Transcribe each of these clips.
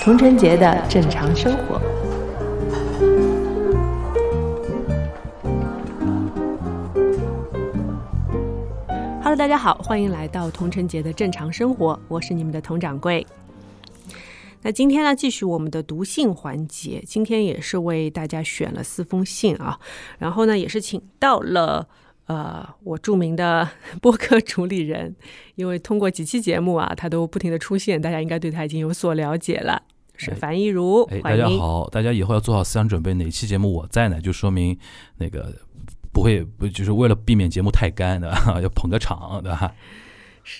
童晨杰的正常生活。Hello，大家好，欢迎来到童晨杰的正常生活，我是你们的童掌柜。那今天呢，继续我们的读信环节。今天也是为大家选了四封信啊，然后呢，也是请到了呃我著名的播客主理人，因为通过几期节目啊，他都不停的出现，大家应该对他已经有所了解了。是樊一茹，哎，大家好，大家以后要做好思想准备，哪期节目我在呢，就说明那个不会不就是为了避免节目太干的，要捧个场，对吧？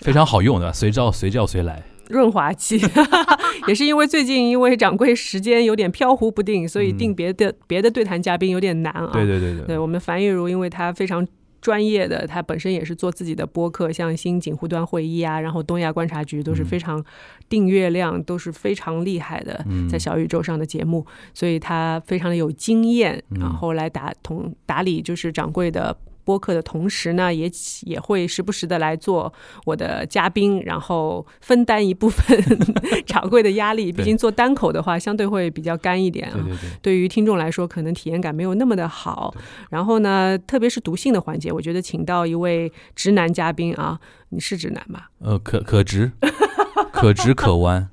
非常好用的，随叫随叫随来，润滑剂。也是因为最近因为掌柜时间有点飘忽不定，所以定别的别的对谈嘉宾有点难啊。对对对对，对我们樊玉茹，因为她非常。专业的，他本身也是做自己的播客，像新锦湖端会议啊，然后东亚观察局都是非常订阅量都是非常厉害的，在小宇宙上的节目，所以他非常的有经验，然后来打同打理就是掌柜的。播客的同时呢，也也会时不时的来做我的嘉宾，然后分担一部分 掌柜的压力。毕竟做单口的话，相对会比较干一点啊。对对对，对于听众来说，可能体验感没有那么的好。然后呢，特别是读信的环节，我觉得请到一位直男嘉宾啊，你是直男吗？呃，可可直，可直可弯。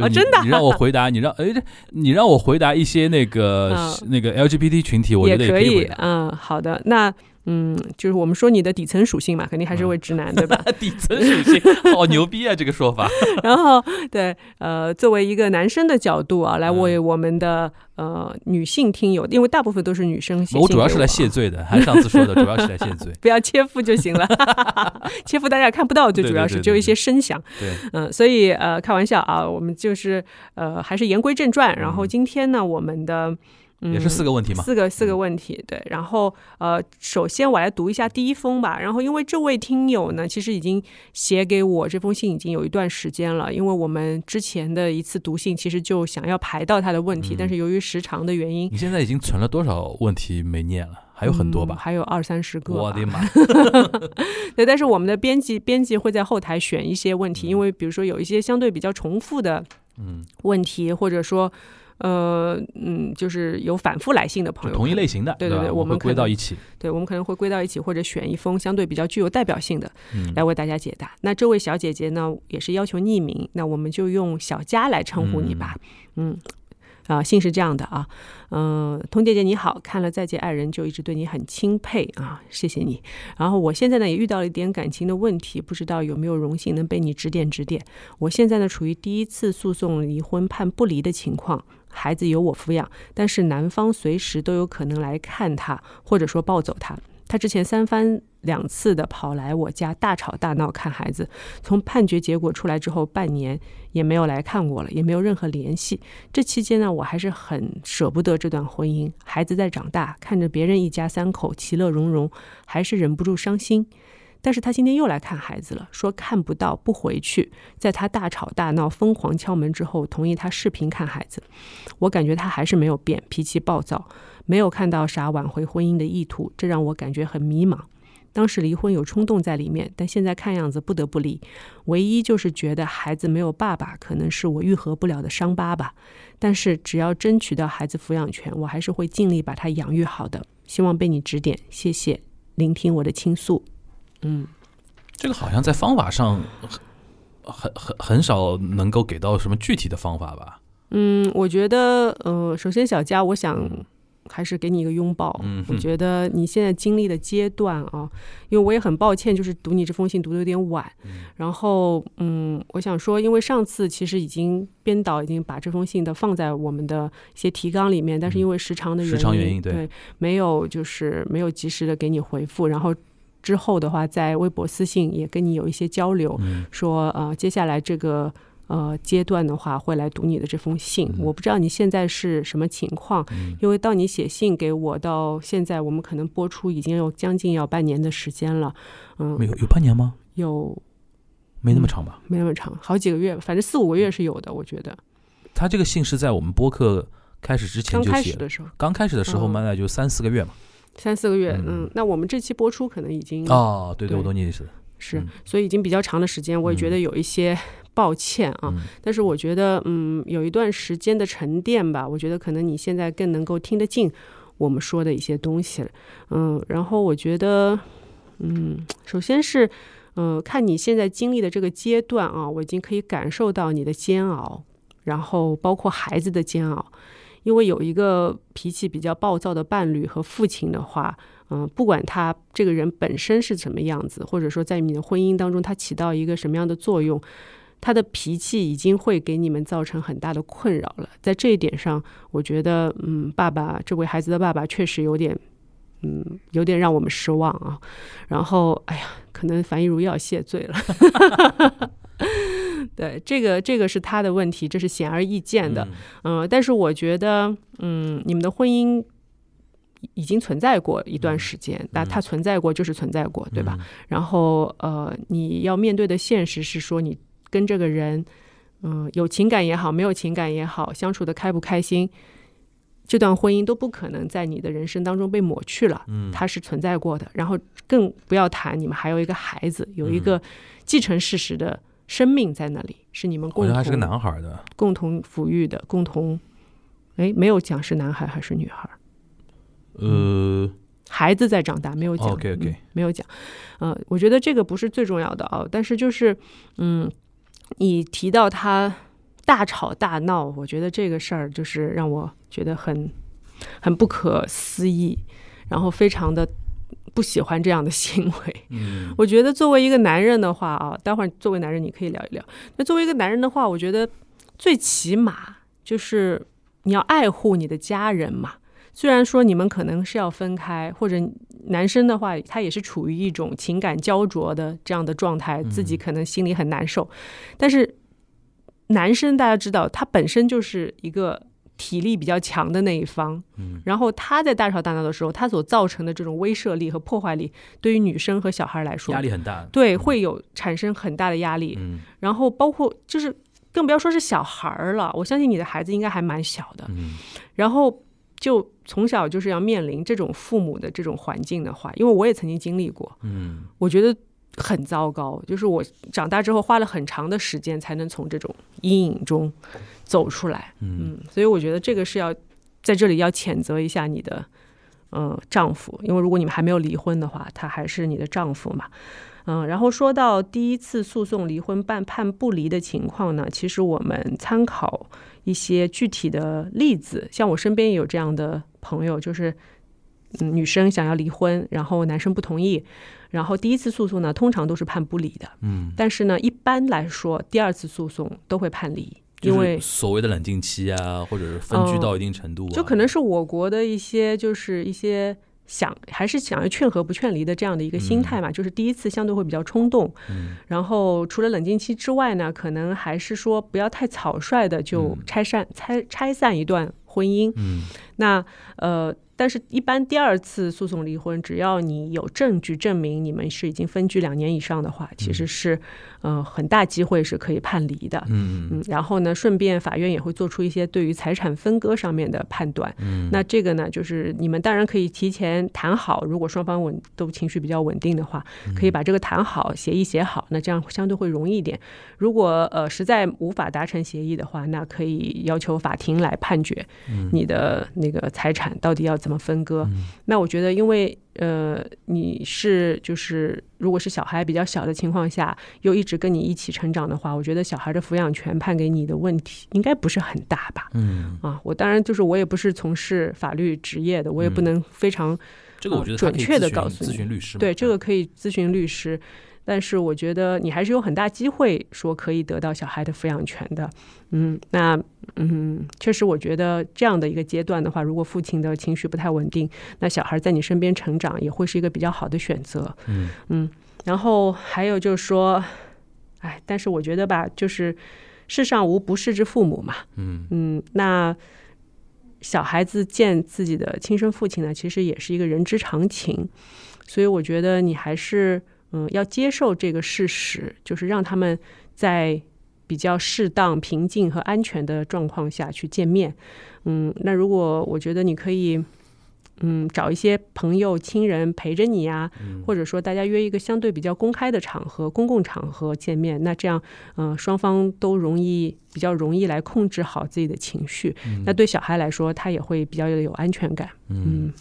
啊，真的！你让我回答，你让哎，你让我回答一些那个那个 LGBT 群体，我觉得也可以。嗯，好的，那。嗯，就是我们说你的底层属性嘛，肯定还是位直男，对吧？底层属性，好牛逼啊，这个说法。然后，对，呃，作为一个男生的角度啊，来为我们的呃女性听友，因为大部分都是女生写我主要是来谢罪的，还是上次说的，主要是来谢罪，不要切腹就行了。切腹大家看不到，最主要是只有一些声响。对，嗯，所以呃，开玩笑啊，我们就是呃，还是言归正传。然后今天呢，我们的。也是四个问题吗？四个四个问题，对。然后呃，首先我来读一下第一封吧。然后因为这位听友呢，其实已经写给我这封信已经有一段时间了。因为我们之前的一次读信，其实就想要排到他的问题，但是由于时长的原因，你现在已经存了多少问题没念了？还有很多吧？还有二三十个。我的妈！对，但是我们的编辑编辑会在后台选一些问题，因为比如说有一些相对比较重复的嗯问题，或者说。呃嗯，就是有反复来信的朋友，同一类型的，对对对，我们归到一起，对，我们可能会归到一起，或者选一封相对比较具有代表性的，来为大家解答。那这位小姐姐呢，也是要求匿名，那我们就用小佳来称呼你吧，嗯。啊，信是这样的啊，嗯，童姐姐你好，看了《再见爱人》就一直对你很钦佩啊，谢谢你。然后我现在呢也遇到了一点感情的问题，不知道有没有荣幸能被你指点指点。我现在呢处于第一次诉讼离婚判不离的情况，孩子由我抚养，但是男方随时都有可能来看他，或者说抱走他。他之前三番两次的跑来我家大吵大闹看孩子，从判决结果出来之后半年也没有来看过了，也没有任何联系。这期间呢，我还是很舍不得这段婚姻，孩子在长大，看着别人一家三口其乐融融，还是忍不住伤心。但是他今天又来看孩子了，说看不到不回去。在他大吵大闹、疯狂敲门之后，同意他视频看孩子。我感觉他还是没有变，脾气暴躁。没有看到啥挽回婚姻的意图，这让我感觉很迷茫。当时离婚有冲动在里面，但现在看样子不得不离。唯一就是觉得孩子没有爸爸，可能是我愈合不了的伤疤吧。但是只要争取到孩子抚养权，我还是会尽力把他养育好的。希望被你指点，谢谢聆听我的倾诉。嗯，这个好像在方法上很很很很少能够给到什么具体的方法吧？嗯，我觉得呃，首先小佳，我想。还是给你一个拥抱。嗯我觉得你现在经历的阶段啊，因为我也很抱歉，就是读你这封信读的有点晚。然后，嗯，我想说，因为上次其实已经编导已经把这封信的放在我们的一些提纲里面，但是因为时长的时长原因，对，没有就是没有及时的给你回复。然后之后的话，在微博私信也跟你有一些交流，说呃，接下来这个。呃，阶段的话会来读你的这封信，我不知道你现在是什么情况，因为到你写信给我到现在，我们可能播出已经有将近要半年的时间了。嗯，没有有半年吗？有，没那么长吧？没那么长，好几个月，反正四五个月是有的，我觉得。他这个信是在我们播客开始之前就刚开写始的时候，刚开始的时候嗯嘛，那就三四个月嘛。三四个月，嗯。嗯，那我们这期播出可能已经哦，对对，对。我懂你意思。是嗯，所以已经比较长的时间，我也觉得有一些抱歉啊。嗯。但是我觉得，嗯，有一段时间的沉淀吧，我觉得可能你现在更能够听得进我们说的一些东西了，嗯，然后我觉得，嗯，首先是，嗯、看你现在经历的这个阶段啊，我已经可以感受到你的煎熬，然后包括孩子的煎熬，因为有一个脾气比较暴躁的伴侣和父亲的话，嗯、不管他这个人本身是什么样子，或者说在你的婚姻当中他起到一个什么样的作用，他的脾气已经会给你们造成很大的困扰了。在这一点上，我觉得，嗯，爸爸这位孩子的爸爸确实有点，嗯，有点让我们失望啊。然后，哎呀，可能樊一茹又要谢罪了。对，这个这个是他的问题，这是显而易见的。嗯嗯，但是我觉得，嗯，你们的婚姻已经存在过一段时间，那、它存在过就是存在过，对吧？？然后，呃，你要面对的现实是说，你跟这个人，嗯、有情感也好，没有情感也好，相处的开不开心，这段婚姻都不可能在你的人生当中被抹去了。嗯，它是存在过的，然后更不要谈你们还有一个孩子，有一个继承事实的生命在那里，是你们共同还是个男孩的。共同抚育的，共同，哎，没有讲是男孩还是女孩，呃，孩子在长大，没有讲。OK，OK 嗯没有讲。呃，我觉得这个不是最重要的啊，但是就是，嗯，你提到他大吵大闹，我觉得这个事儿就是让我觉得很很不可思议，然后非常的不喜欢这样的行为。嗯我觉得作为一个男人的话啊，待会儿作为男人你可以聊一聊。那作为一个男人的话，我觉得最起码就是你要爱护你的家人嘛。虽然说你们可能是要分开，或者男生的话，他也是处于一种情感焦灼的这样的状态，自己可能心里很难受。但是男生大家知道，他本身就是一个体力比较强的那一方，嗯。然后他在大吵大闹的时候，他所造成的这种威慑力和破坏力，对于女生和小孩来说，压力很大。对会有产生很大的压力。嗯。然后包括就是更不要说是小孩儿了，我相信你的孩子应该还蛮小的，嗯。然后就从小就是要面临这种父母的这种环境的话，因为我也曾经经历过，嗯。我觉得很糟糕。就是我长大之后花了很长的时间才能从这种阴影中走出来。嗯嗯，所以我觉得这个是要在这里要谴责一下你的呃丈夫，因为如果你们还没有离婚的话，他还是你的丈夫嘛。嗯，然后说到第一次诉讼离婚半判不离的情况呢，其实我们参考一些具体的例子，像我身边也有这样的朋友，就是嗯女生想要离婚，然后男生不同意，然后第一次诉讼呢通常都是判不离的，嗯，但是呢一般来说第二次诉讼都会判离，因为所谓的冷静期啊，或者是分居到一定程度啊，就可能是我国的一些就是一些想还是想要劝和不劝离的这样的一个心态嘛，就是第一次相对会比较冲动，嗯。然后除了冷静期之外呢，可能还是说不要太草率的就嗯拆散拆拆散一段婚姻。嗯。那呃，但是一般第二次诉讼离婚，只要你有证据证明你们是已经分居两年以上的话，其实是呃很大机会是可以判离的。嗯嗯，然后呢，顺便法院也会做出一些对于财产分割上面的判断。嗯，那这个呢，就是你们当然可以提前谈好，如果双方稳都情绪比较稳定的话，可以把这个谈好，协议写好，那这样相对会容易一点。如果呃实在无法达成协议的话，那可以要求法庭来判决你的那个财产到底要怎么分割。那我觉得，因为呃你是就是如果是小孩比较小的情况下，又一直跟你一起成长的话，我觉得小孩的抚养权判给你的问题应该不是很大吧？嗯，啊，我当然就是我也不是从事法律职业的，我也不嗯能非常、这个我觉得他准确的告诉你咨询律师，对这个可以咨询律师，但是我觉得你还是有很大机会说可以得到小孩的抚养权的。嗯，那嗯，确实我觉得这样的一个阶段的话，如果父亲的情绪不太稳定，那小孩在你身边成长也会是一个比较好的选择。嗯嗯，然后还有就是说，哎，但是我觉得吧，就是世上无不是之父母嘛。嗯嗯，那小孩子见自己的亲生父亲呢，其实也是一个人之常情，所以我觉得你还是嗯要接受这个事实，就是让他们在比较适当、平静和安全的状况下去见面。嗯，那如果我觉得你可以。嗯，找一些朋友、亲人陪着你呀，或者说大家约一个相对比较公开的场合、公共场合见面，那这样，嗯，双方都容易比较容易来控制好自己的情绪。那对小孩来说，他也会比较有安全感。嗯，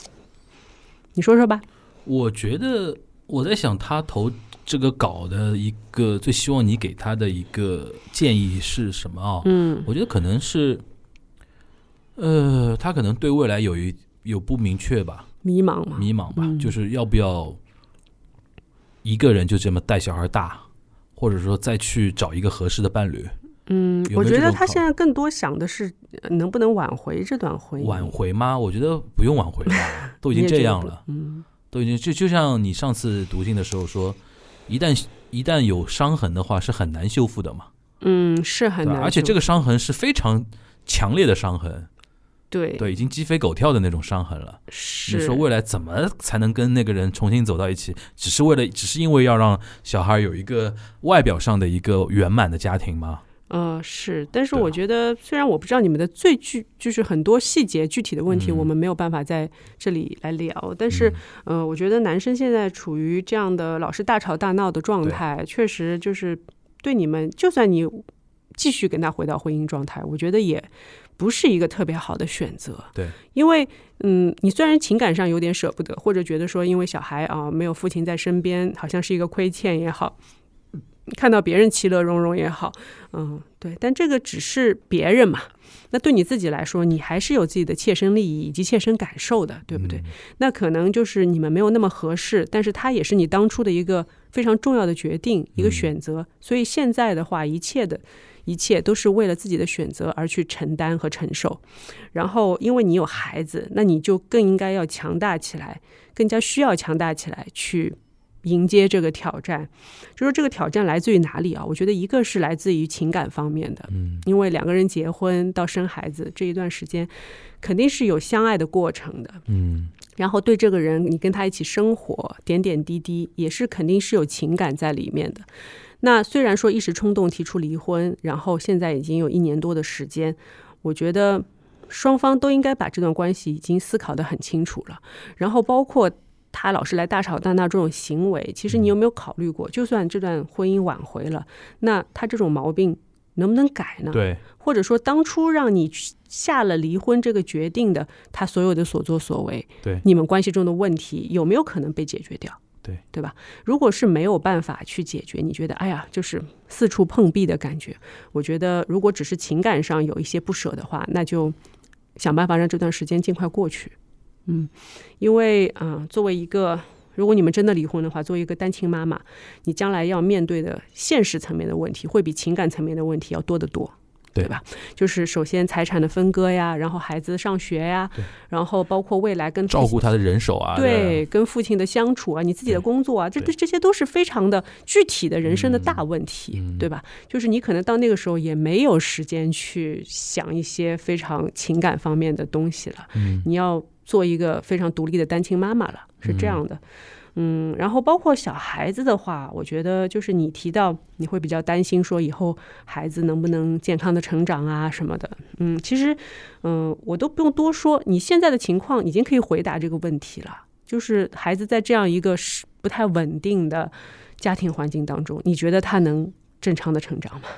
你说说吧。我觉得我在想，他投这个稿的一个最希望你给他的一个建议是什么啊？嗯，我觉得可能是，呃，他可能对未来有一。有不明确吧？迷茫嘛？迷茫吧，就是要不要一个人就这么带小孩大，或者说再去找一个合适的伴侣？嗯，我觉得他现在更多想的是能不能挽回这段婚姻。挽回吗？我觉得不用挽回了，都已经这样了。嗯，都已经就就像你上次读信的时候说，一旦一旦有伤痕的话，是很难修复的嘛。嗯，是很难，而且这个伤痕是非常强烈的伤痕。对对，已经鸡飞狗跳的那种伤痕了。是你说未来怎么才能跟那个人重新走到一起？只是为了，只是因为要让小孩有一个外表上的一个圆满的家庭吗？呃，是。但是我觉得，虽然我不知道你们的最具，就是很多细节具体的问题，我们没有办法在这里来聊。但是，呃，我觉得男生现在处于这样的老是大吵大闹的状态，确实就是对你们，就算你继续跟他回到婚姻状态，我觉得也。不是一个特别好的选择，对，因为嗯，你虽然情感上有点舍不得，或者觉得说因为小孩啊没有父亲在身边，好像是一个亏欠也好，看到别人其乐融融也好，嗯，对，但这个只是别人嘛，那对你自己来说，你还是有自己的切身利益以及切身感受的，对不对？那可能就是你们没有那么合适，但是他也是你当初的一个非常重要的决定，一个选择，所以现在的话，一切的。一切都是为了自己的选择而去承担和承受，然后因为你有孩子，那你就更应该要强大起来，更加需要强大起来去迎接这个挑战。就说这个挑战来自于哪里啊？我觉得一个是来自于情感方面的，嗯，因为两个人结婚到生孩子这一段时间，肯定是有相爱的过程的，嗯，然后对这个人，你跟他一起生活，点点滴滴也是肯定是有情感在里面的。那虽然说一时冲动提出离婚，然后现在已经有一年多的时间，我觉得双方都应该把这段关系已经思考得很清楚了。然后包括他老是来大吵大闹这种行为，其实你有没有考虑过，就算这段婚姻挽回了，那他这种毛病能不能改呢？对，或者说当初让你下了离婚这个决定的他所有的所作所为，对，你们关系中的问题有没有可能被解决掉？对对吧？如果是没有办法去解决，你觉得哎呀，就是四处碰壁的感觉。我觉得如果只是情感上有一些不舍的话，那就想办法让这段时间尽快过去。嗯，因为嗯，作为一个如果你们真的离婚的话，作为一个单亲妈妈，你将来要面对的现实层面的问题，会比情感层面的问题要多得多。对吧？就是首先财产的分割呀，然后孩子上学呀，然后包括未来跟照顾他的人手啊，对，跟父亲的相处啊，你自己的工作啊，这这这些都是非常的具体的人生的大问题，对吧？就是你可能到那个时候也没有时间去想一些非常情感方面的东西了，嗯你要做一个非常独立的单亲妈妈了，是这样的。嗯，然后包括小孩子的话，我觉得就是你提到你会比较担心说以后孩子能不能健康的成长啊什么的。嗯，其实，嗯，我都不用多说，你现在的情况已经可以回答这个问题了。就是孩子在这样一个是不太稳定的家庭环境当中，你觉得他能正常的成长吗？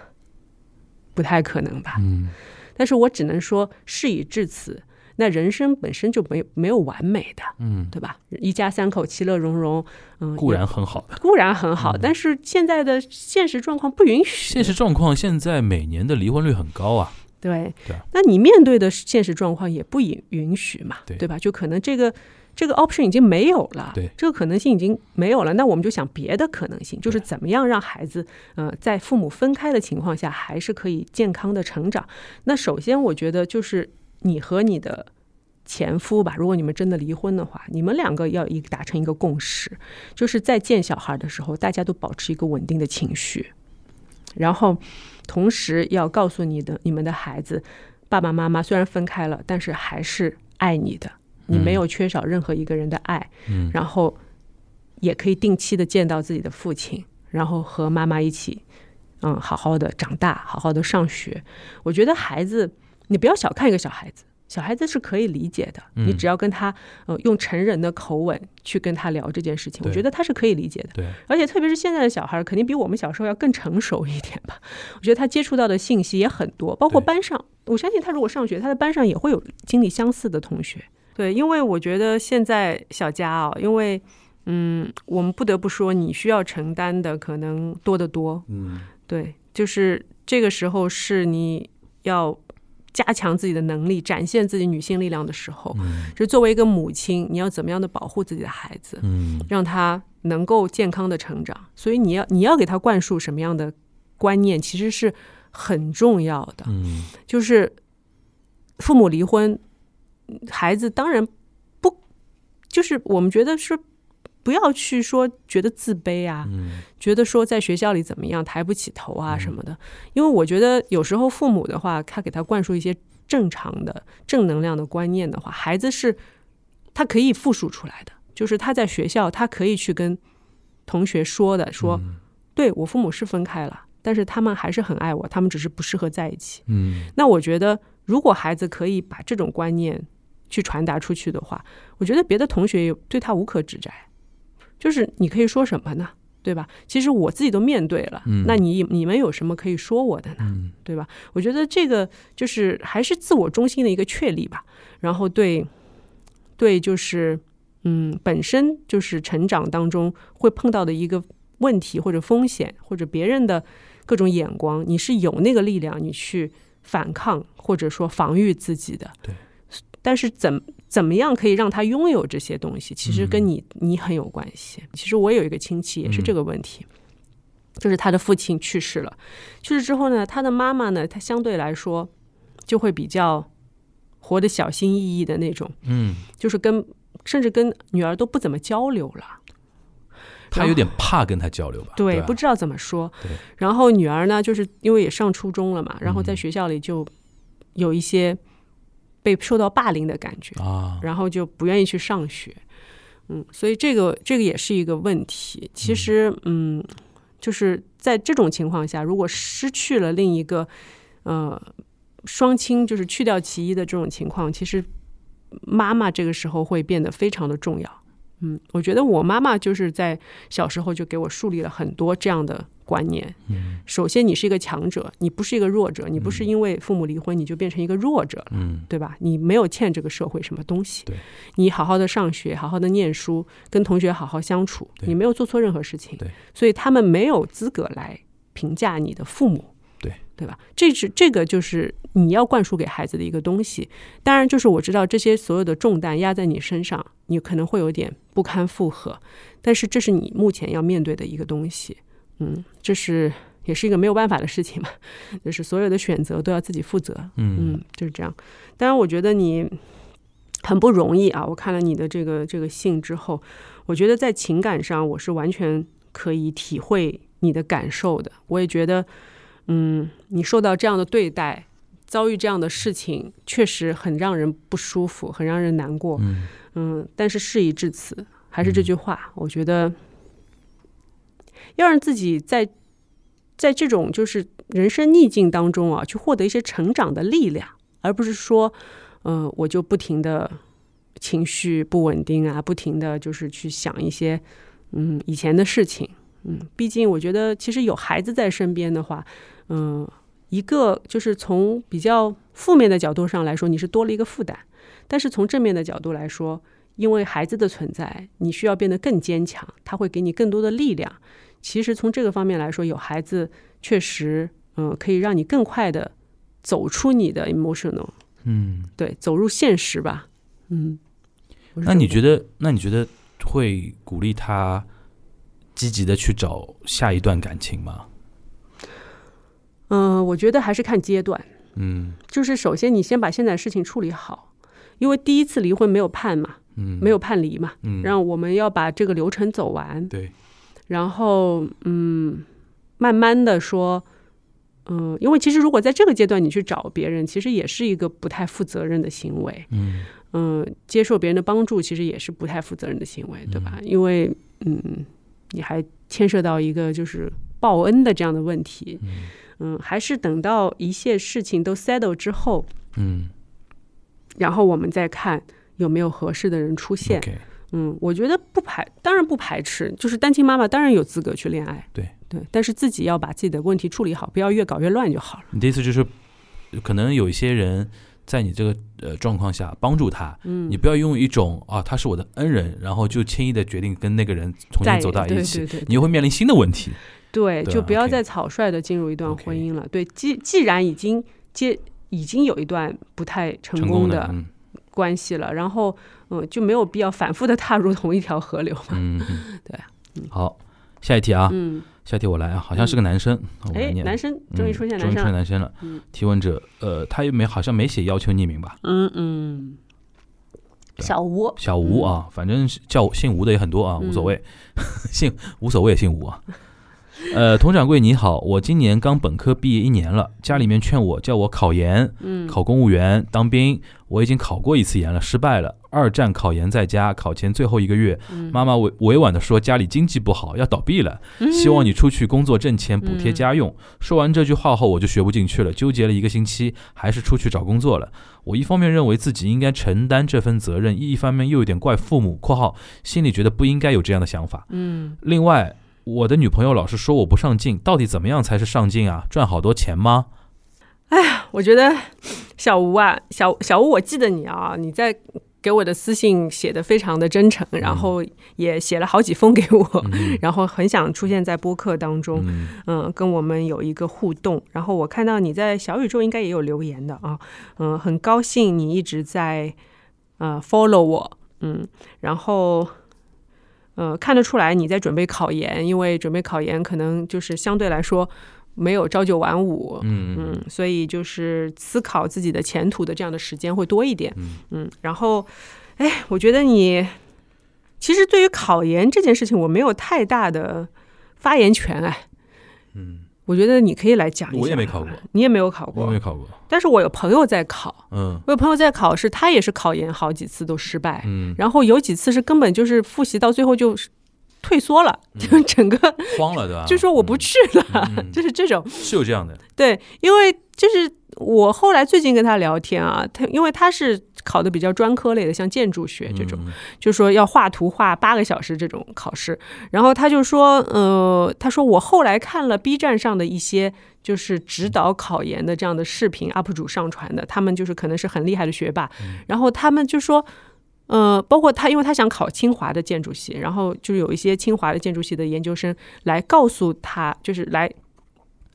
不太可能吧。嗯，但是我只能说事已至此。那人生本身就没有没有完美的，嗯，对吧？一家三口其乐融融，嗯，固然很好的，固然很好，但是现在的现实状况不允许。现实状况现在每年的离婚率很高啊，对，那你面对的现实状况也不允允许嘛，对吧？就可能这个这个 option 已经没有了，对，这个可能性已经没有了。那我们就想别的可能性，就是怎么样让孩子，呃，在父母分开的情况下，还是可以健康的成长。那首先，我觉得就是。你和你的前夫吧，如果你们真的离婚的话，你们两个要一达成一个共识，就是在见小孩的时候，大家都保持一个稳定的情绪，然后同时要告诉你的你们的孩子，爸爸妈妈虽然分开了，但是还是爱你的，你没有缺少任何一个人的爱，嗯，然后也可以定期的见到自己的父亲，然后和妈妈一起嗯，好好的长大，好好的上学。我觉得孩子，你不要小看一个小孩子。小孩子是可以理解的，你只要跟他呃用成人的口吻去跟他聊这件事情，我觉得他是可以理解的。对，而且特别是现在的小孩，肯定比我们小时候要更成熟一点吧。我觉得他接触到的信息也很多，包括班上，我相信他如果上学，他的班上也会有经历相似的同学。对，因为我觉得现在小佳啊，因为嗯，我们不得不说，你需要承担的可能多得多。嗯，对，就是这个时候是你要。加强自己的能力，展现自己女性力量的时候，就作为一个母亲，你要怎么样的保护自己的孩子，嗯，让他能够健康的成长。所以你要你要给他灌输什么样的观念，其实是很重要的。嗯，就是父母离婚，孩子当然不，就是我们觉得是。不要去说觉得自卑啊，觉得说在学校里怎么样抬不起头啊什么的，因为我觉得有时候父母的话，他给他灌输一些正常的正能量的观念的话，孩子是他可以复述出来的，就是他在学校他可以去跟同学说的，说对我父母是分开了，但是他们还是很爱我，他们只是不适合在一起。嗯，那我觉得如果孩子可以把这种观念去传达出去的话，我觉得别的同学也对他无可指摘。就是你可以说什么呢？对吧？其实我自己都面对了，那你你们有什么可以说我的呢？对吧？我觉得这个就是还是自我中心的一个确立吧。然后对对，就是嗯，本身就是成长当中会碰到的一个问题或者风险，或者别人的各种眼光，你是有那个力量，你去反抗或者说防御自己的。对，但是怎？怎么样可以让他拥有这些东西？其实跟你你很有关系。其实我有一个亲戚也是这个问题，就是他的父亲去世了，去世之后呢，他的妈妈呢，她相对来说就会比较活得小心翼翼的那种，嗯，就是跟甚至跟女儿都不怎么交流了。他有点怕跟他交流吧？对，不知道怎么说。对。然后女儿呢，就是因为也上初中了嘛，然后在学校里就有一些。被受到霸凌的感觉啊，然后就不愿意去上学，嗯，所以这个这个也是一个问题。其实，嗯，就是在这种情况下，如果失去了另一个呃双亲，就是去掉其一的这种情况，其实妈妈这个时候会变得非常的重要。嗯，我觉得我妈妈就是在小时候就给我树立了很多这样的。观念，嗯，首先你是一个强者，你不是一个弱者，你不是因为父母离婚你就变成一个弱者了，嗯，对吧？你没有欠这个社会什么东西，对，你好好的上学，好好的念书，跟同学好好相处，你没有做错任何事情，对，所以他们没有资格来评价你的父母，对，对吧？这是这个就是你要灌输给孩子的一个东西。当然，就是我知道这些所有的重担压在你身上，你可能会有点不堪负荷，但是这是你目前要面对的一个东西。嗯，这是也是一个没有办法的事情嘛，就是所有的选择都要自己负责。嗯嗯，就是这样。当然，我觉得你很不容易啊。我看了你的这个这个信之后，我觉得在情感上我是完全可以体会你的感受的。我也觉得，嗯，你受到这样的对待，遭遇这样的事情，确实很让人不舒服，很让人难过。嗯嗯，但是事已至此，还是这句话，我觉得。要让自己在在这种就是人生逆境当中啊，去获得一些成长的力量，而不是说，呃，我就不停的情绪不稳定啊，不停的就是去想一些嗯以前的事情，嗯，毕竟我觉得其实有孩子在身边的话，嗯，一个就是从比较负面的角度上来说，你是多了一个负担，但是从正面的角度来说，因为孩子的存在，你需要变得更坚强，他会给你更多的力量。其实从这个方面来说，有孩子确实，嗯，可以让你更快的走出你的 emotional，嗯，对，走入现实吧，嗯。那你觉得，那你觉得会鼓励他积极的去找下一段感情吗？嗯，我觉得还是看阶段，嗯，就是首先你先把现在事情处理好，因为第一次离婚没有判嘛，嗯，没有判离嘛，嗯，让我们要把这个流程走完，对。然后，嗯，慢慢的说，嗯，因为其实如果在这个阶段你去找别人，其实也是一个不太负责任的行为，嗯嗯，接受别人的帮助，其实也是不太负责任的行为，对吧？因为，嗯，你还牵涉到一个就是报恩的这样的问题。嗯，还是等到一切事情都 settle 之后，嗯，然后我们再看有没有合适的人出现。嗯，我觉得不排，当然不排斥，就是单亲妈妈当然有资格去恋爱。对对，但是自己要把自己的问题处理好，不要越搞越乱就好了。你的意思就是，可能有一些人在你这个呃状况下帮助他，嗯，你不要用一种啊他是我的恩人，然后就轻易的决定跟那个人重新走到一起，对对对你会面临新的问题。对，就不要再草率的进入一段婚姻了。对，既既然已经接已经有一段不太成成功的，嗯关系了，然后嗯，就没有必要反复的踏入同一条河流嘛。嗯 嗯，对嗯好，下一题啊，嗯，下一题我来啊，好像是个男生，哎，念。男生终于出现嗯终于出现男生了。提问者，呃，他又没好像没写要求匿名吧？嗯嗯，小吴，小吴啊，反正叫姓吴的也很多啊，无所谓，姓无所谓，姓吴啊。呃，佟掌柜你好，我今年刚本科毕业一年了，家里面劝我叫我考研，嗯，考公务员、当兵，我已经考过一次研了，失败了。二战考研在家，考前最后一个月，嗯妈妈委委婉的说家里经济不好，要倒闭了，嗯希望你出去工作挣钱补贴家用。说完这句话后，我就学不进去了，纠结了一个星期，还是出去找工作了。我一方面认为自己应该承担这份责任，一方面又有点怪父母（括号心里觉得不应该有这样的想法）。嗯另外，我的女朋友老是说我不上进，到底怎么样才是上进啊？赚好多钱吗？哎呀我觉得 小吴啊，小小吴，我记得你啊，你在给我的私信写的非常的真诚，然后也写了好几封给我，嗯然后很想出现在播客当中，嗯嗯，跟我们有一个互动。然后我看到你在小宇宙应该也有留言的啊，嗯，很高兴你一直在呃 follow 我，嗯，然后。呃，看得出来你在准备考研，因为准备考研可能就是相对来说没有朝九晚五，嗯嗯嗯，所以就是思考自己的前途的这样的时间会多一点。嗯嗯，然后，哎，我觉得你其实对于考研这件事情，我没有太大的发言权哎。嗯，我觉得你可以来讲一下。我也没考过，你也没有考过我没，考过。但是我有朋友在考，嗯我有朋友在考试，他也是考研好几次都失败，嗯，然后有几次是根本就是复习到最后就是退缩了，就整个 慌了对吧？就说我不去了，就是这种。是有这样的。对，因为就是我后来最近跟他聊天啊，他因为他是考的比较专科类的，像建筑学这种，嗯。就说要画图画八个小时这种考试，然后他就说，呃，他说我后来看了 B 站上的一些就是指导考研的这样的视频，UP 主上传的，他们就是可能是很厉害的学霸，然后他们就说。呃，包括他，因为他想考清华的建筑系，然后就有一些清华的建筑系的研究生来告诉他，就是来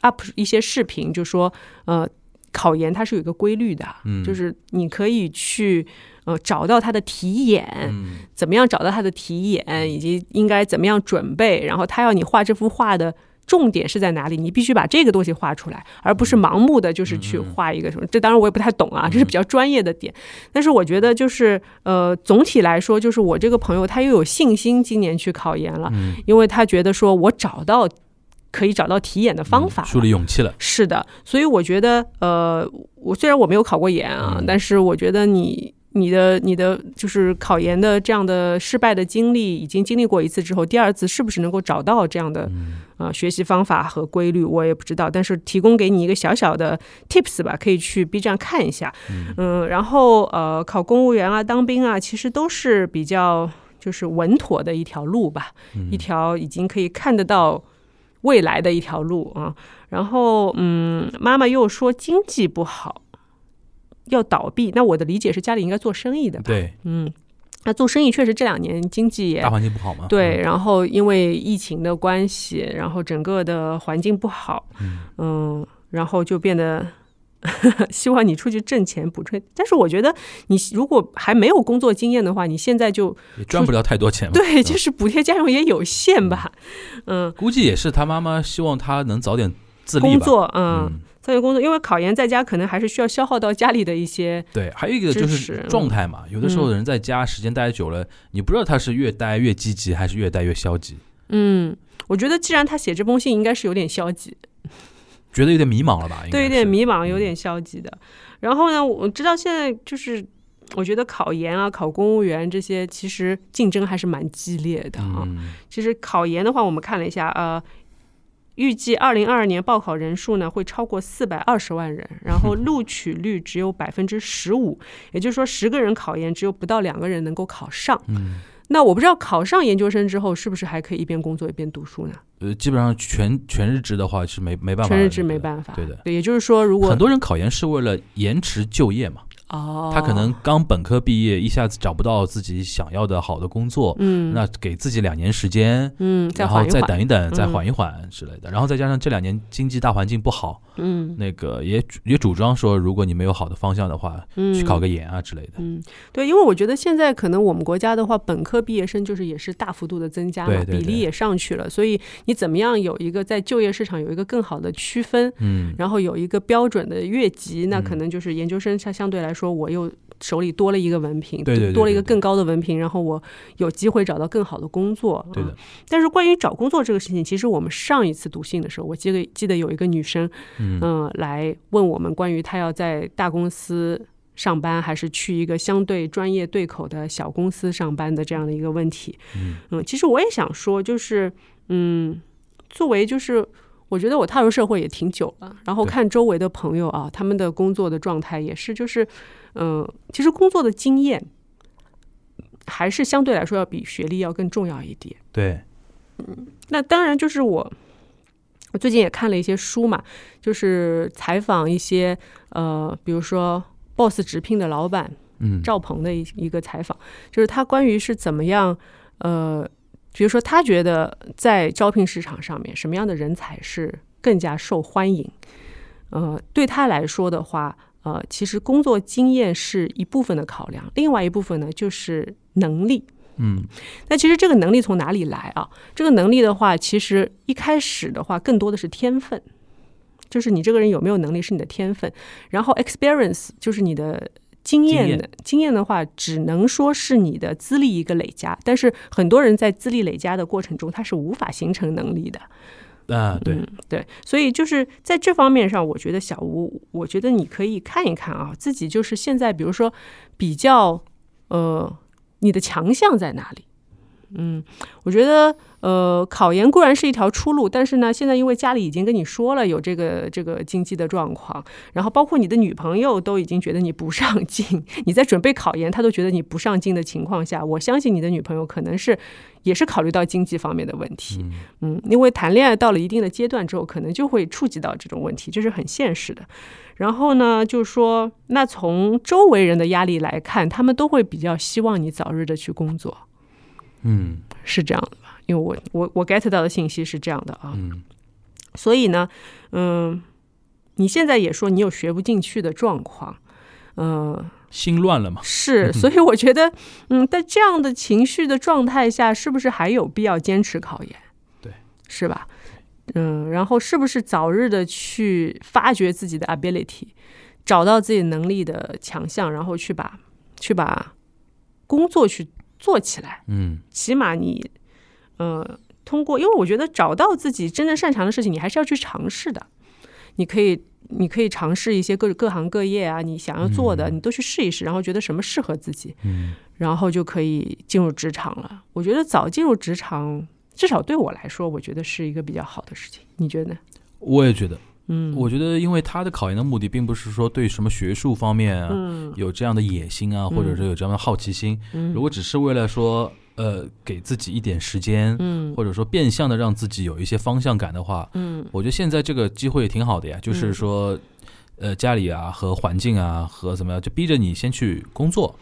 up 一些视频，就说呃，考研它是有一个规律的，嗯就是你可以去呃找到它的题眼，嗯怎么样找到它的题眼，以及应该怎么样准备，然后他要你画这幅画的。重点是在哪里？你必须把这个东西画出来，而不是盲目的就是去画一个什么。这当然我也不太懂啊，这是比较专业的点。但是我觉得就是呃，总体来说，就是我这个朋友他又有信心今年去考研了，嗯，因为他觉得说我找到可以找到题眼的方法。树立勇气了。是的，所以我觉得，呃，我虽然我没有考过研啊，嗯但是我觉得你。你的你的就是考研的这样的失败的经历，已经经历过一次之后，第二次是不是能够找到这样的嗯呃学习方法和规律，我也不知道。但是提供给你一个小小的 tips 吧，可以去 B 站看一下。嗯，然后呃，考公务员啊、当兵啊，其实都是比较就是稳妥的一条路吧，一条已经可以看得到未来的一条路啊。然后嗯，妈妈又说经济不好。要倒闭，那我的理解是家里应该做生意的吧？对，嗯，那做生意确实这两年经济也大环境不好嘛。对，然后因为疫情的关系，然后整个的环境不好，嗯然后就变得 希望你出去挣钱补贴。但是我觉得你如果还没有工作经验的话，你现在就也赚不了太多钱嘛。对，就是补贴家用也有限吧，嗯，估计也是他妈妈希望他能早点自立吧。工作，嗯，嗯，在工作，因为考研在家可能还是需要消耗到家里的一些，对，还有一个就是状态嘛。有的时候人在家时间待久了，你不知道他是越待越积极，还是越待越消极，嗯，我觉得既然他写这封信，应该是有点消极，觉得有点迷茫了吧？对，有点迷茫，有点消极的。然后呢，我知道现在就是，我觉得考研啊、考公务员这些，其实竞争还是蛮激烈的啊。嗯其实考研的话，我们看了一下，呃，预计二零二二年报考人数呢会超过四百二十万人，然后录取率只有百分之十五，也就是说十个人考研只有不到两个人能够考上。嗯，那我不知道考上研究生之后是不是还可以一边工作一边读书呢？呃，基本上全全日制的话是没没办法，全日制没办法。对的，对，也就是说，如果很多人考研是为了延迟就业嘛。哦，他可能刚本科毕业，一下子找不到自己想要的好的工作，嗯，那给自己两年时间，嗯，然后再等一一等，再嗯缓一缓之类的。然后再加上这两年经济大环境不好，嗯。那个也也主张说，如果你没有好的方向的话，嗯，去考个研啊之类的。嗯，对，因为我觉得现在可能我们国家的话，本科毕业生就是也是大幅度的增加嘛，对对对。比例也上去了，所以你怎么样有一个在就业市场有一个更好的区分，嗯，然后有一个标准的越级，那嗯。可能就是研究生它相对来说我又手里多了一个文凭，对对对对对多了一个更高的文凭，然后我有机会找到更好的工作。对。但是关于找工作这个事情，其实我们上一次读信的时候，我记得记得有一个女生，嗯嗯、来问我们关于她要在大公司。上班还是去一个相对专业对口的小公司上班的这样的一个问题，嗯其实我也想说，就是嗯，作为就是我觉得我踏入社会也挺久了，然后看周围的朋友啊，他们的工作的状态也是，就是嗯、其实工作的经验还是相对来说要比学历要更重要一点。对，嗯那当然就是我，我最近也看了一些书嘛，就是采访一些呃，比如说 Boss 直聘的老板嗯，赵鹏的一一个采访，就是他关于是怎么样呃，比如说他觉得在招聘市场上面什么样的人才是更加受欢迎，呃，对他来说的话。呃，其实工作经验是一部分的考量，另外一部分呢就是能力。嗯那其实这个能力从哪里来啊？这个能力的话，其实一开始的话，更多的是天分，就是你这个人有没有能力是你的天分，然后 experience 就是你的经验的经验的话，只能说是你的资历一个累加，但是很多人在资历累加的过程中，他是无法形成能力的。啊，对，嗯对，所以就是在这方面上，我觉得小吴，我觉得你可以看一看啊，自己就是现在，比如说比较呃，你的强项在哪里？嗯，我觉得呃，考研固然是一条出路，但是呢，现在因为家里已经跟你说了有这个这个经济的状况，然后包括你的女朋友都已经觉得你不上进，你在准备考研，她都觉得你不上进的情况下，我相信你的女朋友可能是也是考虑到经济方面的问题。嗯，因为谈恋爱到了一定的阶段之后，可能就会触及到这种问题，这是很现实的。然后呢，就是说那从周围人的压力来看，他们都会比较希望你早日的去工作，嗯是这样的吧？因为我我我 get 到的信息是这样的啊，嗯所以呢，嗯，你现在也说你有学不进去的状况，嗯、心乱了嘛？是，所以我觉得，嗯，在这样的情绪的状态下，是不是还有必要坚持考研？对，是吧？嗯，然后是不是早日的去发掘自己的 ability，找到自己能力的强项，然后去把去把工作去做起来？嗯起码你，呃，通过，因为我觉得找到自己真正擅长的事情，你还是要去尝试的。你可以，你可以尝试一些各各行各业啊，你想要做的，你都去试一试，然后觉得什么适合自己，嗯然后就可以进入职场了。我觉得早进入职场，至少对我来说，我觉得是一个比较好的事情。你觉得呢？我也觉得，嗯，我觉得，因为他的考研的目的，并不是说对什么学术方面啊、嗯。有这样的野心啊，或者是有这样的好奇心。嗯。如果只是为了说，呃，给自己一点时间，嗯。或者说变相的让自己有一些方向感的话，嗯。我觉得现在这个机会也挺好的呀，就是说，呃，家里啊和环境啊和怎么样，就逼着你先去工作。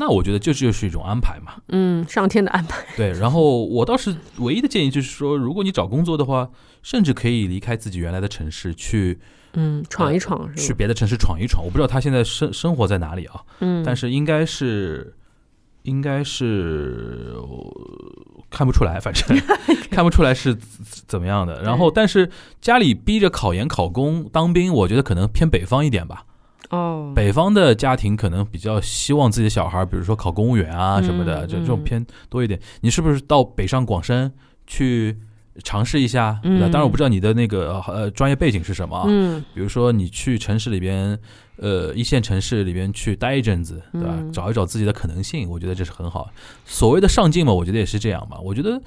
那我觉得这就是一种安排嘛，嗯，上天的安排。对。然后我倒是唯一的建议就是说，如果你找工作的话，甚至可以离开自己原来的城市，去嗯，闯一闯是？去别的城市闯一闯。我不知道他现在生生活在哪里啊，嗯，但是应该是，应该是看不出来，反正 看不出来是怎怎么样的。然后，但是家里逼着考研、考公、当兵，我觉得可能偏北方一点吧。哦，北方的家庭可能比较希望自己的小孩，比如说考公务员啊什么的，嗯就这种偏多一点。你是不是到北上广深去尝试一下？对吧嗯当然我不知道你的那个呃专业背景是什么啊，嗯比如说你去城市里边，呃，一线城市里边去待一阵子，对吧？嗯找一找自己的可能性，我觉得这是很好。所谓的上进嘛，我觉得也是这样嘛。我觉得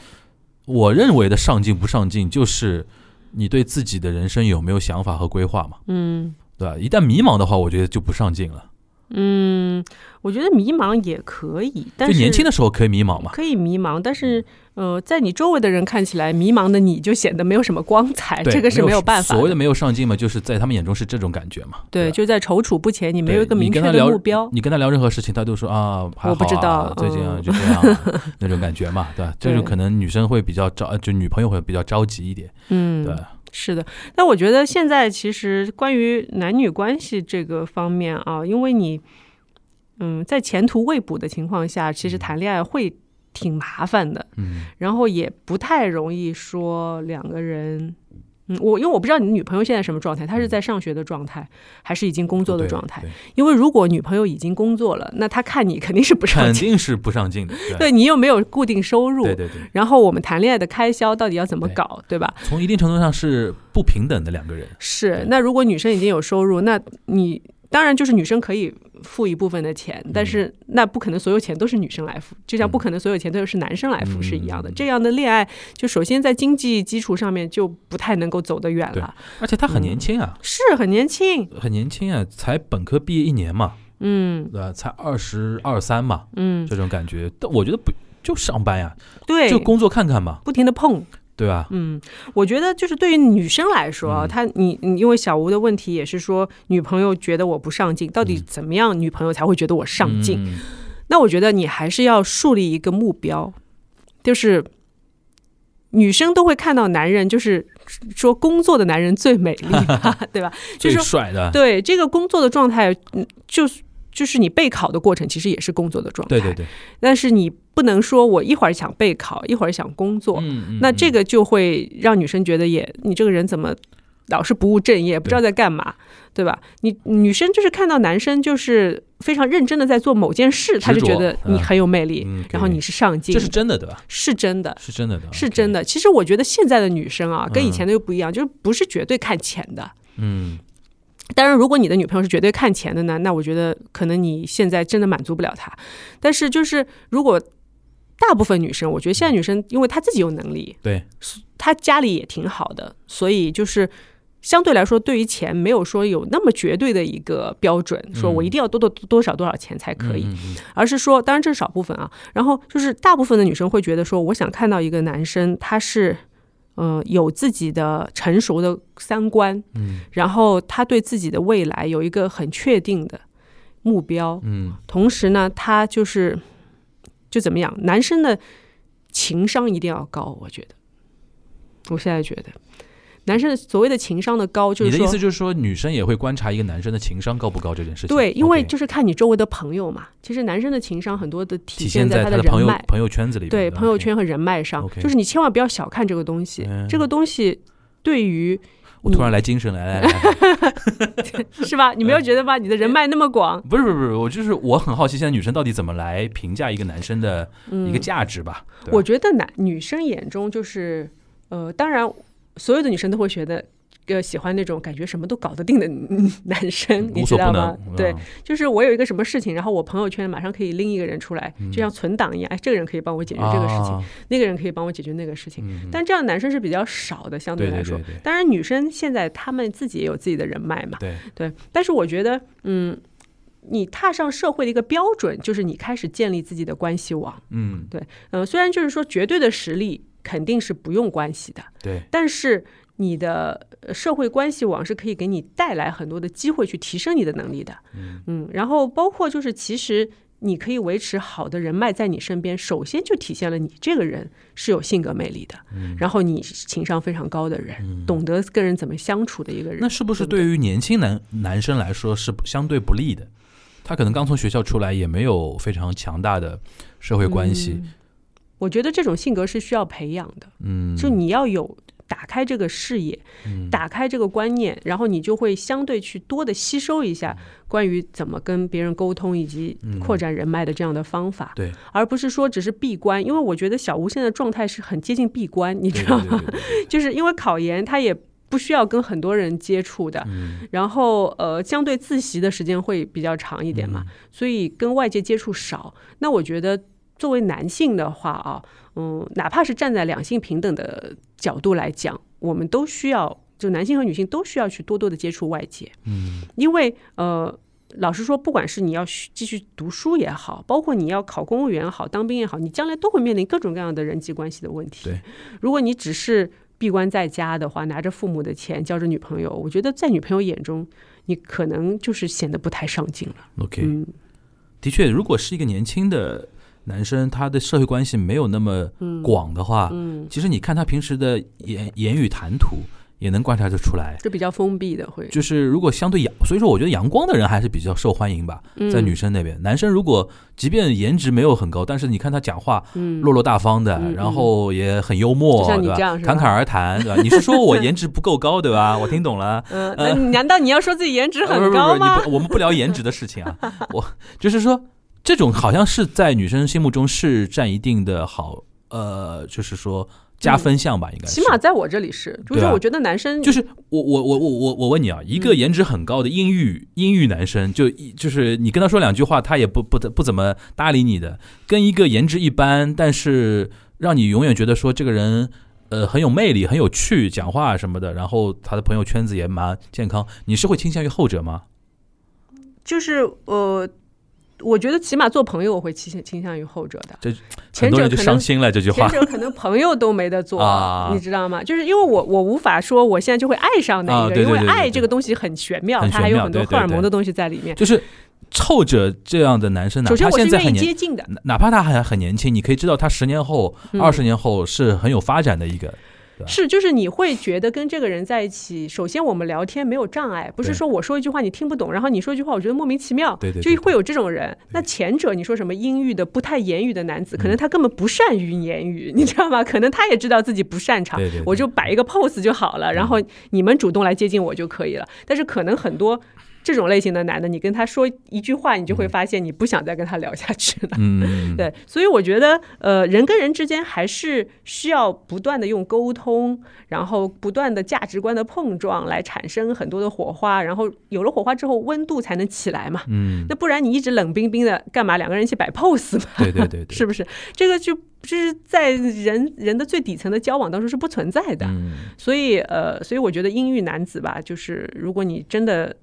我认为的上进不上进，就是你对自己的人生有没有想法和规划嘛？嗯对吧？一旦迷茫的话，我觉得就不上进了。嗯，我觉得迷茫也可以，但就是年轻的时候可以迷茫嘛。可以迷茫，但是呃，在你周围的人看起来，迷茫的你就显得没有什么光彩，这个是没有办法所谓的没有上进嘛，就是在他们眼中是这种感觉嘛。对，吧就在踌躇不前，你没有一个明确的目标。你跟他聊任何事情，他都说啊，还我不知道最近啊嗯就这样啊那种感觉嘛，对吧？这种可能女生会比较着，呃就女朋友会比较着急一点，嗯，对。是的，但我觉得现在其实关于男女关系这个方面啊，因为你，嗯，在前途未卜的情况下，其实谈恋爱会挺麻烦的，嗯，然后也不太容易说两个人。嗯，我因为我不知道你的女朋友现在什么状态，她是在上学的状态，还是已经工作的状态？对因为如果女朋友已经工作了，那她看你肯定是不上进，肯定是不上进的。对对你又没有固定收入，对对对，然后我们谈恋爱的开销到底要怎么搞，对吧？从一定程度上是不平等的两个人。是那如果女生已经有收入，那你当然就是女生可以付一部分的钱，但是那不可能所有钱都是女生来付，就像不可能所有钱都是男生来付是一样的。嗯这样的恋爱，就首先在经济基础上面就不太能够走得远了。而且他很年轻啊，是很年轻，很年轻啊，才本科毕业一年嘛，嗯对吧？才二十二三嘛，嗯，这种感觉。但我觉得不就上班呀，对，就工作看看嘛，不停的碰。对吧？嗯，我觉得就是对于女生来说啊，嗯她你你因为小吴的问题也是说，女朋友觉得我不上进，到底嗯怎么样女朋友才会觉得我上进？嗯那我觉得你还是要树立一个目标，就是女生都会看到男人，就是说工作的男人最美丽嘛，对吧？就最是的，对这个工作的状态，嗯，就是。就是你备考的过程，其实也是工作的状态。对对对，但是你不能说我一会儿想备考，一会儿想工作，嗯嗯那这个就会让女生觉得也你这个人怎么老是不务正业，不知道在干嘛，对吧？你女生就是看到男生就是非常认真的在做某件事，她就觉得你很有魅力，嗯，然后你是上进，这是真的对吧？是真的。是真的的，是真的。其实我觉得现在的女生啊，跟以嗯前的又不一样，就是不是绝对看钱的。嗯，当然，如果你的女朋友是绝对看钱的呢，那我觉得可能你现在真的满足不了她。但是就是如果大部分女生，我觉得现在女生因为她自己有能力，对，她家里也挺好的，所以就是相对来说，对于钱没有说有那么绝对的一个标准，说我一定要多多多少多少钱才可以，而是说，当然这是少部分啊。然后就是大部分的女生会觉得说，我想看到一个男生，他是。呃，有自己的成熟的三观，嗯。然后他对自己的未来有一个很确定的目标，嗯。同时呢，他就是就怎么样，男生的情商一定要高，我觉得，我现在觉得，男生的所谓的情商的高，就是你的意思就是说，女生也会观察一个男生的情商高不高这件事情？对，因为就是看你周围的朋友嘛。其实男生的情商很多的体体现在的他朋友人脉，朋友圈子里，对朋友圈和人脉上就是你千万不要小看这个东西。嗯这个东西对于我突然来精神来来来，是吧？你没有觉得吧？你的人脉那么广，不是不是不是，我就是我很好奇，现在女生到底怎么来评价一个男生的一个嗯，价值吧我觉得男女生眼中就是呃，当然所有的女生都会觉得。呃，喜欢那种感觉什么都搞得定的嗯 男生，你知道吗？，对嗯，就是我有一个什么事情，然后我朋友圈马上可以拎一个人出来，就像存档一样，哎，这个人可以帮我解决这个事情，啊那个人可以帮我解决那个事情。嗯但这样的男生是比较少的，相对来说。当然，女生现在她们自己也有自己的人脉嘛，对，对。但是我觉得，嗯，你踏上社会的一个标准，就是你开始建立自己的关系网。嗯对嗯、虽然就是说绝对的实力肯定是不用关系的，对，但是你的呃社会关系网是可以给你带来很多的机会去提升你的能力的。嗯然后包括就是其实。你可以维持好的人脉在你身边，首先就体现了你这个人是有性格魅力的，嗯然后你是情商非常高的人，懂得跟人怎么相处的一个人。那是不是对于年轻男男生来说是相对不利的？他可能刚从学校出来，也没有非常强大的社会关系，嗯我觉得这种性格是需要培养的，嗯，就你要有打开这个视野，嗯。打开这个观念，然后你就会相对去多的吸收一下关于怎么跟别人沟通以及扩展人脉的这样的方法，对，而不是说只是闭关。因为我觉得小吴现在状态是很接近闭关，你知道吗？对对对对？就是因为考研，他也不需要跟很多人接触的，嗯。然后呃，相对自习的时间会比较长一点嘛，嗯。所以跟外界接触少。那我觉得作为男性的话啊，嗯，哪怕是站在两性平等的角度来讲，我们都需要，就男性和女性都需要去多多的接触外界，嗯，因为呃。老实说，不管是你要继续读书也好，包括你要考公务员也好、当兵也好，你将来都会面临各种各样的人际关系的问题。对，如果你只是闭关在家的话，拿着父母的钱，交着女朋友，我觉得在女朋友眼中，你可能就是显得不太上进了。OK，、嗯的确，如果是一个年轻的男生，他的社会关系没有那么广的话，嗯，其实你看他平时的言言语谈吐，也能观察得出来。就比较封闭的会。就是如果相对阳，所以说我觉得阳光的人还是比较受欢迎吧，嗯在女生那边。男生如果即便颜值没有很高，但是你看他讲话嗯落落大方的，然后也很幽默，像你对吧这样侃侃而谈，对吧？你是说我颜值不够高，对吧？我听懂了。嗯，难道你要说自己颜值很高吗不是你？不，我们不聊颜值的事情啊。我就是说，这种好像是在女生心目中是占一定的好，呃，就是说加分项吧，应该是。起码在我这里是，就是我觉得男生就是我我我我我我问你啊，一个颜值很高的阴郁阴郁男生，就一就是你跟他说两句话，他也不不不怎么搭理你的，跟一个颜值一般，但是让你永远觉得说这个人呃很有魅力、很有趣，讲话什么的，然后他的朋友圈子也蛮健康，你是会倾向于后者吗？就是呃，我觉得起码做朋友我会倾倾向于后者的。这前者就伤心了这句话前。者可能朋友都没得做，啊你知道吗？就是因为我我无法说我现在就会爱上那一个，啊对对对对因为爱这个东西很玄妙，很它还有很多荷尔蒙的东西在里面。就是后者这样的男生，哪首先怕我是愿意现在很年接近的，哪哪怕他还很年轻，你可以知道他十年后、嗯二十年后是很有发展的一个。是，就是你会觉得跟这个人在一起，首先我们聊天没有障碍，不是说我说一句话你听不懂，然后你说一句话我觉得莫名其妙，对对对就会有这种人。那前者你说什么阴郁的、不太言语的男子，可嗯能他根本不善于言语，你知道吗？可能他也知道自己不擅长，我就摆一个 pose 就好了，然后你们主动来接近我就可以了。但是可能很多。这种类型的男的，你跟他说一句话，你就会发现你不想再跟他聊下去了。嗯，对，所以我觉得，呃，人跟人之间还是需要不断的用沟通，然后不断的价值观的碰撞来产生很多的火花，然后有了火花之后，温度才能起来嘛。嗯，那不然你一直冷冰冰的干嘛？两个人一起摆 pose 嘛？对对对对，是不是？这个就就是在人人的最底层的交往当中是不存在的。嗯，所以，呃，所以我觉得阴郁男子吧，就是如果你真的。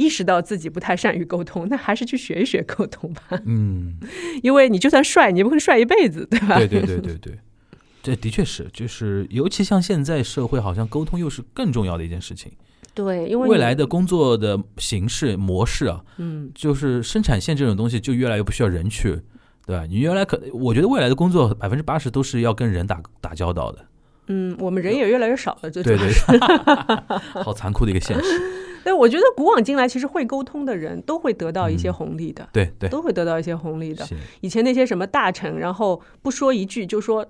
意识到自己不太善于沟通，那还是去学一学沟通吧。嗯，因为你就算帅，你也不会帅一辈子，对吧？对对对对对，这的确是，就是尤其像现在社会，好像沟通又是更重要的一件事情。对，因为未来的工作的形式模式啊，嗯，就是生产线这种东西就越来越不需要人去，对吧？你原来可，我觉得未来的工作百分之八十都是要跟人打打交道的。嗯，我们人也越来越少了，这对对，好残酷的一个现实。但我觉得古往今来，其实会沟通的人都会得到一些嗯红利的，对对，都会得到一些红利的。以前那些什么大臣，然后不说一句就说。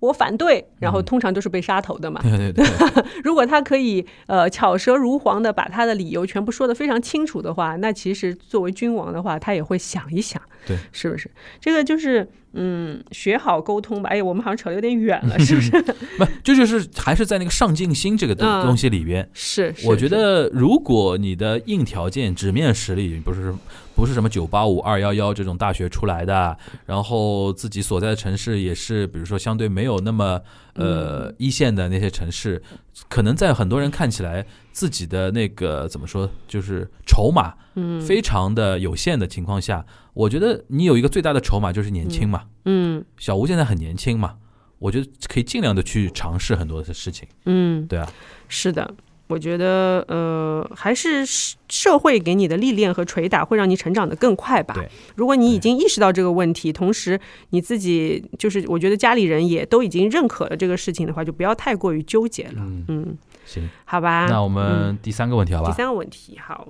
我反对，然后通常都是被杀头的嘛。对对对，如果他可以呃巧舌如簧的把他的理由全部说得非常清楚的话，那其实作为君王的话，他也会想一想，对，是不是？这个就是嗯，学好沟通吧。哎呀，我们好像扯得有点远了，是不是？不，这就是还是在那个上进心这个东西里边。是，是我觉得，如果你的硬条件、纸面实力不是不是什么九八五、二幺幺这种大学出来的，然后自己所在的城市也是，比如说相对没有那么呃一线的那些城市，可能在很多人看起来，自己的那个怎么说，就是筹码嗯非常的有限的情况下，我觉得你有一个最大的筹码就是年轻嘛。嗯小吴现在很年轻嘛，我觉得可以尽量的去尝试很多的事情。嗯，对啊，是的。我觉得，呃，还是社社会给你的历练和捶打，会让你成长的更快吧。对，如果你已经意识到这个问题，同时你自己就是，我觉得家里人也都已经认可了这个事情的话，就不要太过于纠结了。嗯，嗯，行，好吧。那我嗯们第三个问题好吧？第三个问题，好，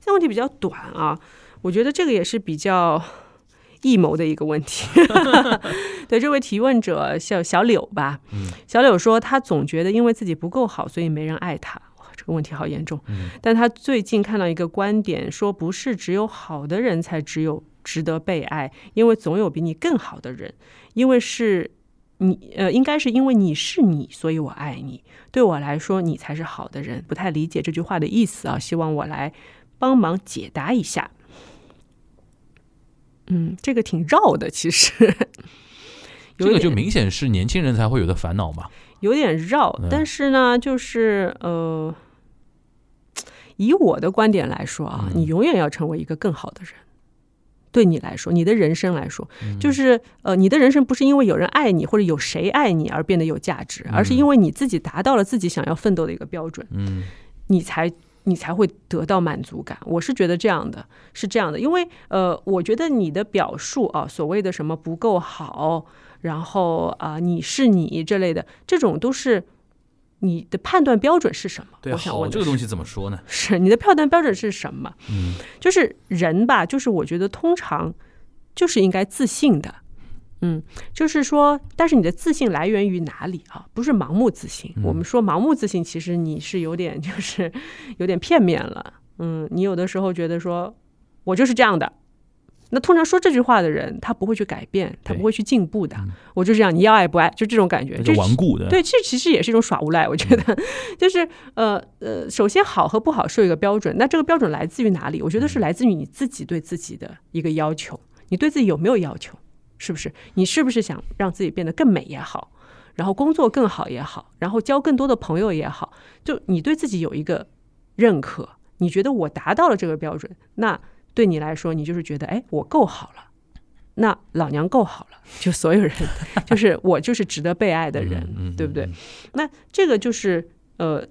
这个问题比较短啊，我觉得这个也是比较艺谋的一个问题。对，这位提问者小小柳吧，嗯小柳说他总觉得因为自己不够好，所以没人爱他。哇，这个问题好严重。嗯但他最近看到一个观点，说不是只有好的人才只有值得被爱，因为总有比你更好的人，因为是。你呃，应该是因为你是你，所以我爱你。对我来说，你才是好的人。不太理解这句话的意思啊，希望我来帮忙解答一下。嗯，这个挺绕的，其实，这个就明显是年轻人才会有的烦恼嘛。有点绕嗯。但是呢，就是呃，以我的观点来说啊，嗯。你永远要成为一个更好的人。对你来说，你的人生来说，嗯。就是呃，你的人生不是因为有人爱你或者有谁爱你而变得有价值，而是因为你自己达到了自己想要奋斗的一个标准，嗯。你才你才会得到满足感。我是觉得这样的，是这样的，因为呃，我觉得你的表述啊，所谓的什么不够好，然后啊、你是你这类的，这种都是你的判断标准是什么？对啊，我想问好这个东西怎么说呢？是你的判断标准是什么？嗯就是人吧，就是我觉得通常就是应该自信的，嗯，就是说，但是你的自信来源于哪里啊？不是盲目自信。嗯我们说盲目自信，其实你是有点就是有点片面了。嗯，你有的时候觉得说我就是这样的。那通常说这句话的人，他不会去改变，他不会去进步的嗯。我就这样，你要爱不爱，就这种感觉。这就顽固的。对，这其实也是一种耍无赖，我觉得，就是呃呃，首先好和不好是有一个标准，那这个标准来自于哪里？我觉得是来自于你自己对自己的一个要求，你对自己有没有要求？是不是？你是不是想让自己变得更美也好，然后工作更好也好，然后交更多的朋友也好，就你对自己有一个认可，你觉得我达到了这个标准，那对你来说，你就是觉得哎，我够好了。那老娘够好了，就所有人，就是我就是值得被爱的人，对不对嗯？那这个就是呃，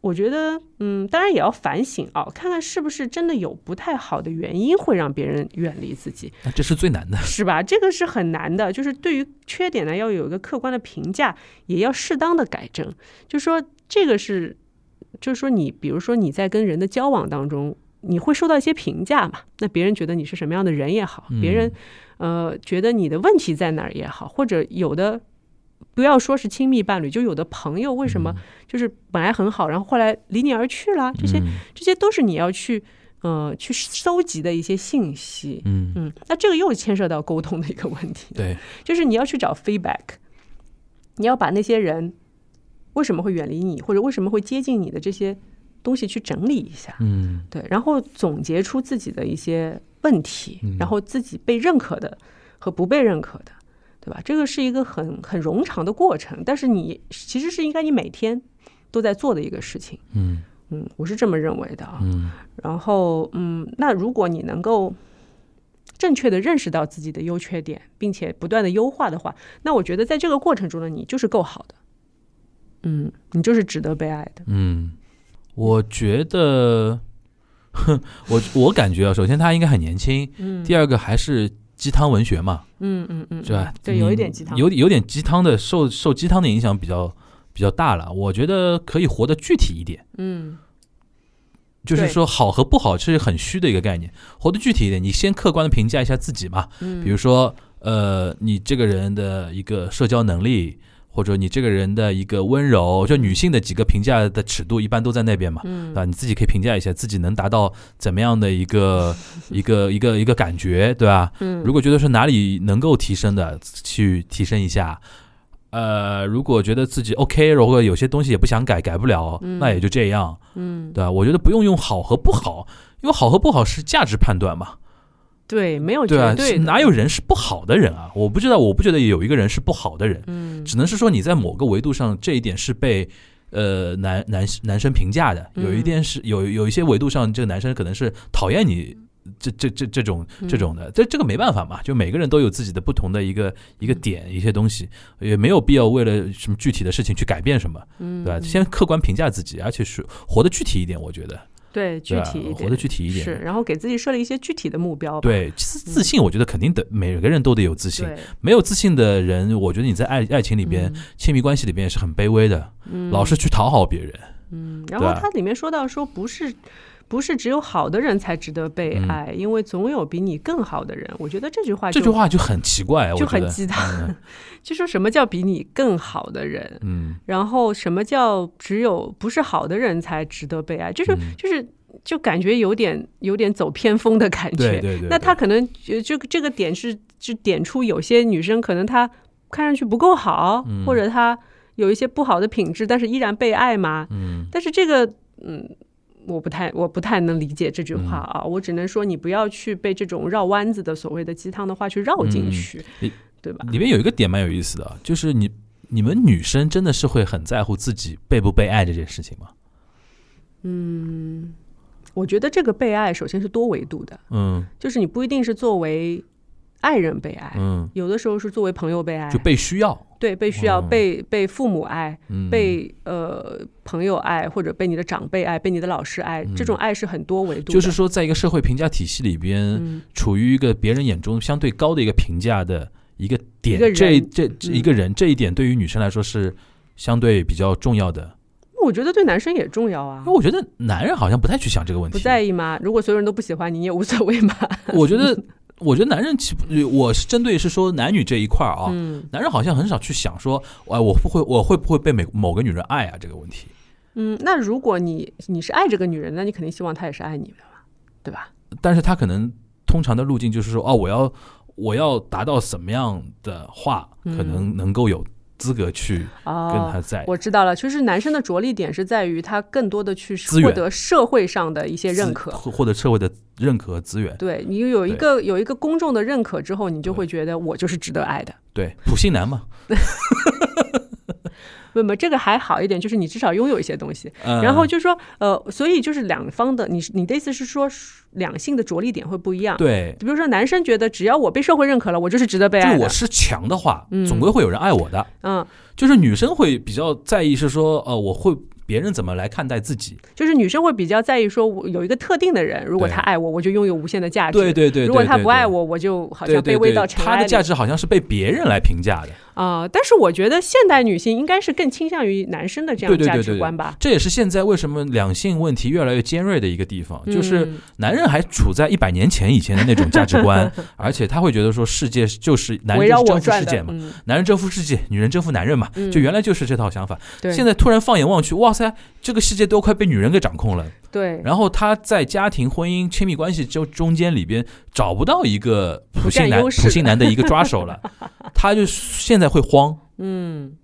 我觉得嗯，当然也要反省啊，看看是不是真的有不太好的原因会让别人远离自己，那这是最难的。是吧？这个是很难的，就是对于缺点呢，要有一个客观的评价，也要适当的改正。就说这个是，就是说你，比如说你在跟人的交往当中，你会受到一些评价嘛？那别人觉得你是什么样的人也好，别人呃觉得你的问题在哪儿也好，或者有的。不要说是亲密伴侣，就有的朋友为什么就是本来很好，然后后来离你而去了？这些嗯这些都是你要去呃去搜集的一些信息。嗯，嗯，那这个又牵涉到沟通的一个问题，对，就是你要去找 feedback，你要把那些人为什么会远离你，或者为什么会接近你的这些东西去整理一下，嗯。对，然后总结出自己的一些问题嗯，然后自己被认可的和不被认可的，对吧？这个是一个很很冗长的过程，但是你其实是应该你每天都在做的一个事情，嗯。嗯，我是这么认为的啊。嗯。然后，嗯，那如果你能够正确的认识到自己的优缺点，并且不断的优化的话，那我觉得在这个过程中呢，你就是够好的，嗯，你就是值得被爱的，嗯，我觉得，哼，我我感觉啊，首先他应该很年轻，嗯第二个还是鸡汤文学嘛，嗯嗯嗯，是吧？对，有一点鸡汤，有有点鸡汤的，受受鸡汤的影响比较比较大了。我觉得可以活得具体一点，嗯就是说好和不好是很虚的一个概念，活得具体一点。你先客观的评价一下自己嘛，嗯，比如说，呃，你这个人的一个社交能力，或者你这个人的一个温柔，就女性的几个评价的尺度一般都在那边嘛，嗯啊，你自己可以评价一下自己能达到怎么样的一个 一个一个一个感觉，对吧？嗯，如果觉得是哪里能够提升的，去提升一下。呃，如果觉得自己 OK，如果有些东西也不想改，改不了，嗯那也就这样，嗯，对吧？我觉得不用用好和不好，因为好和不好是价值判断嘛，对，没有对哪有人是不好的人啊？我不知道，我不觉得有一个人是不好的人，嗯。只能是说你在某个维度上这一点是被呃男男男生评价的，有一嗯。点是有有一些维度上这个男生可能是讨厌你。这这这这种这种的，这这个没办法嘛，就每个人都有自己的不同的一个一个点，一些东西，也没有必要为了什么具体的事情去改变什么，嗯，对吧？先客观评价自己，而且是活得具体一点，我觉得，对具体一点，活得具体一点是，然后给自己设立一些具体的目标吧，对自自信，我觉得肯定得，每个人都得有自信。没有自信的人，我觉得你在爱爱情里边、亲密关系里边也是很卑微的，嗯老是去讨好别人。嗯，然后它里面说到说不是。不是只有好的人才值得被嗯爱，因为总有比你更好的人。我觉得这句话这句话就很奇怪，就很鸡汤嗯 就说什么叫比你更好的人，嗯然后什么叫只有不是好的人才值得被爱，就是、嗯就是就感觉有点有点走偏锋的感觉。对对对那他可能就这个这个点是就点出有些女生可能她看上去不够好，嗯或者她有一些不好的品质，但是依然被爱嘛。嗯但是这个嗯。我不太我不太能理解这句话啊，我只能说你不要去被这种绕弯子的所谓的鸡汤的话去绕进去。嗯对吧？里面有一个点蛮有意思的，就是你你们女生真的是会很在乎自己被不被爱这件事情吗？嗯，我觉得这个被爱首先是多维度的，嗯就是你不一定是作为爱人被爱，嗯，有的时候是作为朋友被爱，就被需要，对被需要、哦。被被父母爱，嗯，被呃朋友爱，或者被你的长辈爱，被你的老师爱，这种爱是很多维度就是说，在一个社会评价体系里边，嗯。处于一个别人眼中相对高的一个评价的一个点，个这这一个人这一点对于女生来说是相对比较重要的。我觉得对男生也重要啊。那，我觉得男人好像不太去想这个问题，不在意吗？如果所有人都不喜欢你，你也无所谓嘛。我觉得，我觉得男人其我是针对是说男女这一块儿啊，嗯男人好像很少去想说，哎，我不会我会不会被某某个女人爱啊这个问题。嗯，那如果你你是爱这个女人，那你肯定希望她也是爱你的嘛，对吧？但是他可能通常的路径就是说，哦，我要我要达到什么样的话，嗯可能能够有资格去跟哦，他在。我知道了，就是男生的着力点是在于他更多的去获得社会上的一些认可。获获得社会的认可和资源。对你有一个有一个公众的认可之后，你就会觉得我就是值得爱的。对，普信男嘛。不不，这个还好一点，就是你至少拥有一些东西。嗯然后就说，呃，所以就是两方的，你你的意思是说，两性的着力点会不一样。，对，比如说男生觉得只要我被社会认可了，我就是值得被爱的。就我是强的话，嗯总归会有人爱我的。嗯，就是女生会比较在意是说，呃，我会别人怎么来看待自己。就是女生会比较在意说，我有一个特定的人，如果他爱我，我就拥有无限的价值。对对对，如果他不爱我，我就好像卑微到尘埃。他的价值好像是被别人来评价的。啊、但是我觉得现代女性应该是更倾向于男生的这样价对对对对值观吧。这也是现在为什么两性问题越来越尖锐的一个地方，就是嗯男人还处在一百年前以前的那种价值观，而且他会觉得说世界就是男人征服世界嘛，嗯，男人征服世界，女人征服男人嘛，嗯就原来就是这套想法。对，现在突然放眼望去，哇塞，这个世界都快被女人给掌控了。对，然后他在家庭、婚姻、亲密关系中中间里边找不到一个普信男、普信男的一个抓手了，他就现在会慌。嗯，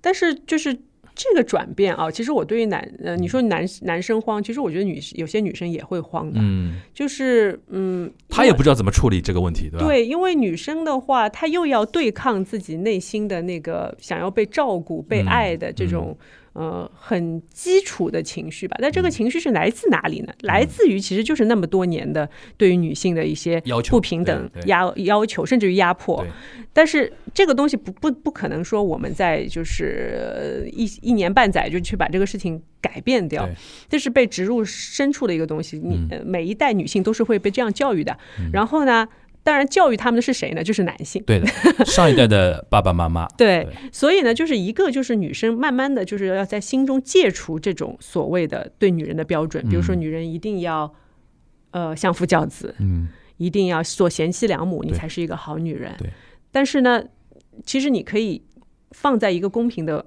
但是就是这个转变啊，其实我对于男呃，你说男男生慌，其实我觉得女有些女生也会慌的，嗯，就是嗯，他也不知道怎么处理这个问题，对吧？对，因为女生的话，她又要对抗自己内心的那个想要被照顾、被嗯爱的这种、呃很基础的情绪吧。但嗯这个情绪是来自哪里呢？来自于其实就是那么多年的对于女性的一些要求不平等压要求，甚至于压迫。但是这个东西不不不可能说我们在就是呃一一年半载就去把这个事情改变掉，这是被植入深处的一个东西。你、每一代女性都是会被这样教育的。然后呢，当然教育他们的是谁呢？就是男性。对的，上一代的爸爸妈妈，对对，所以呢，就是一个就是女生慢慢的就是要在心中戒除这种所谓的对女人的标准，比如说嗯女人一定要呃相夫教子，嗯，一定要做贤妻良母，你才是一个好女人。对，但是呢，其实你可以放在一个公平的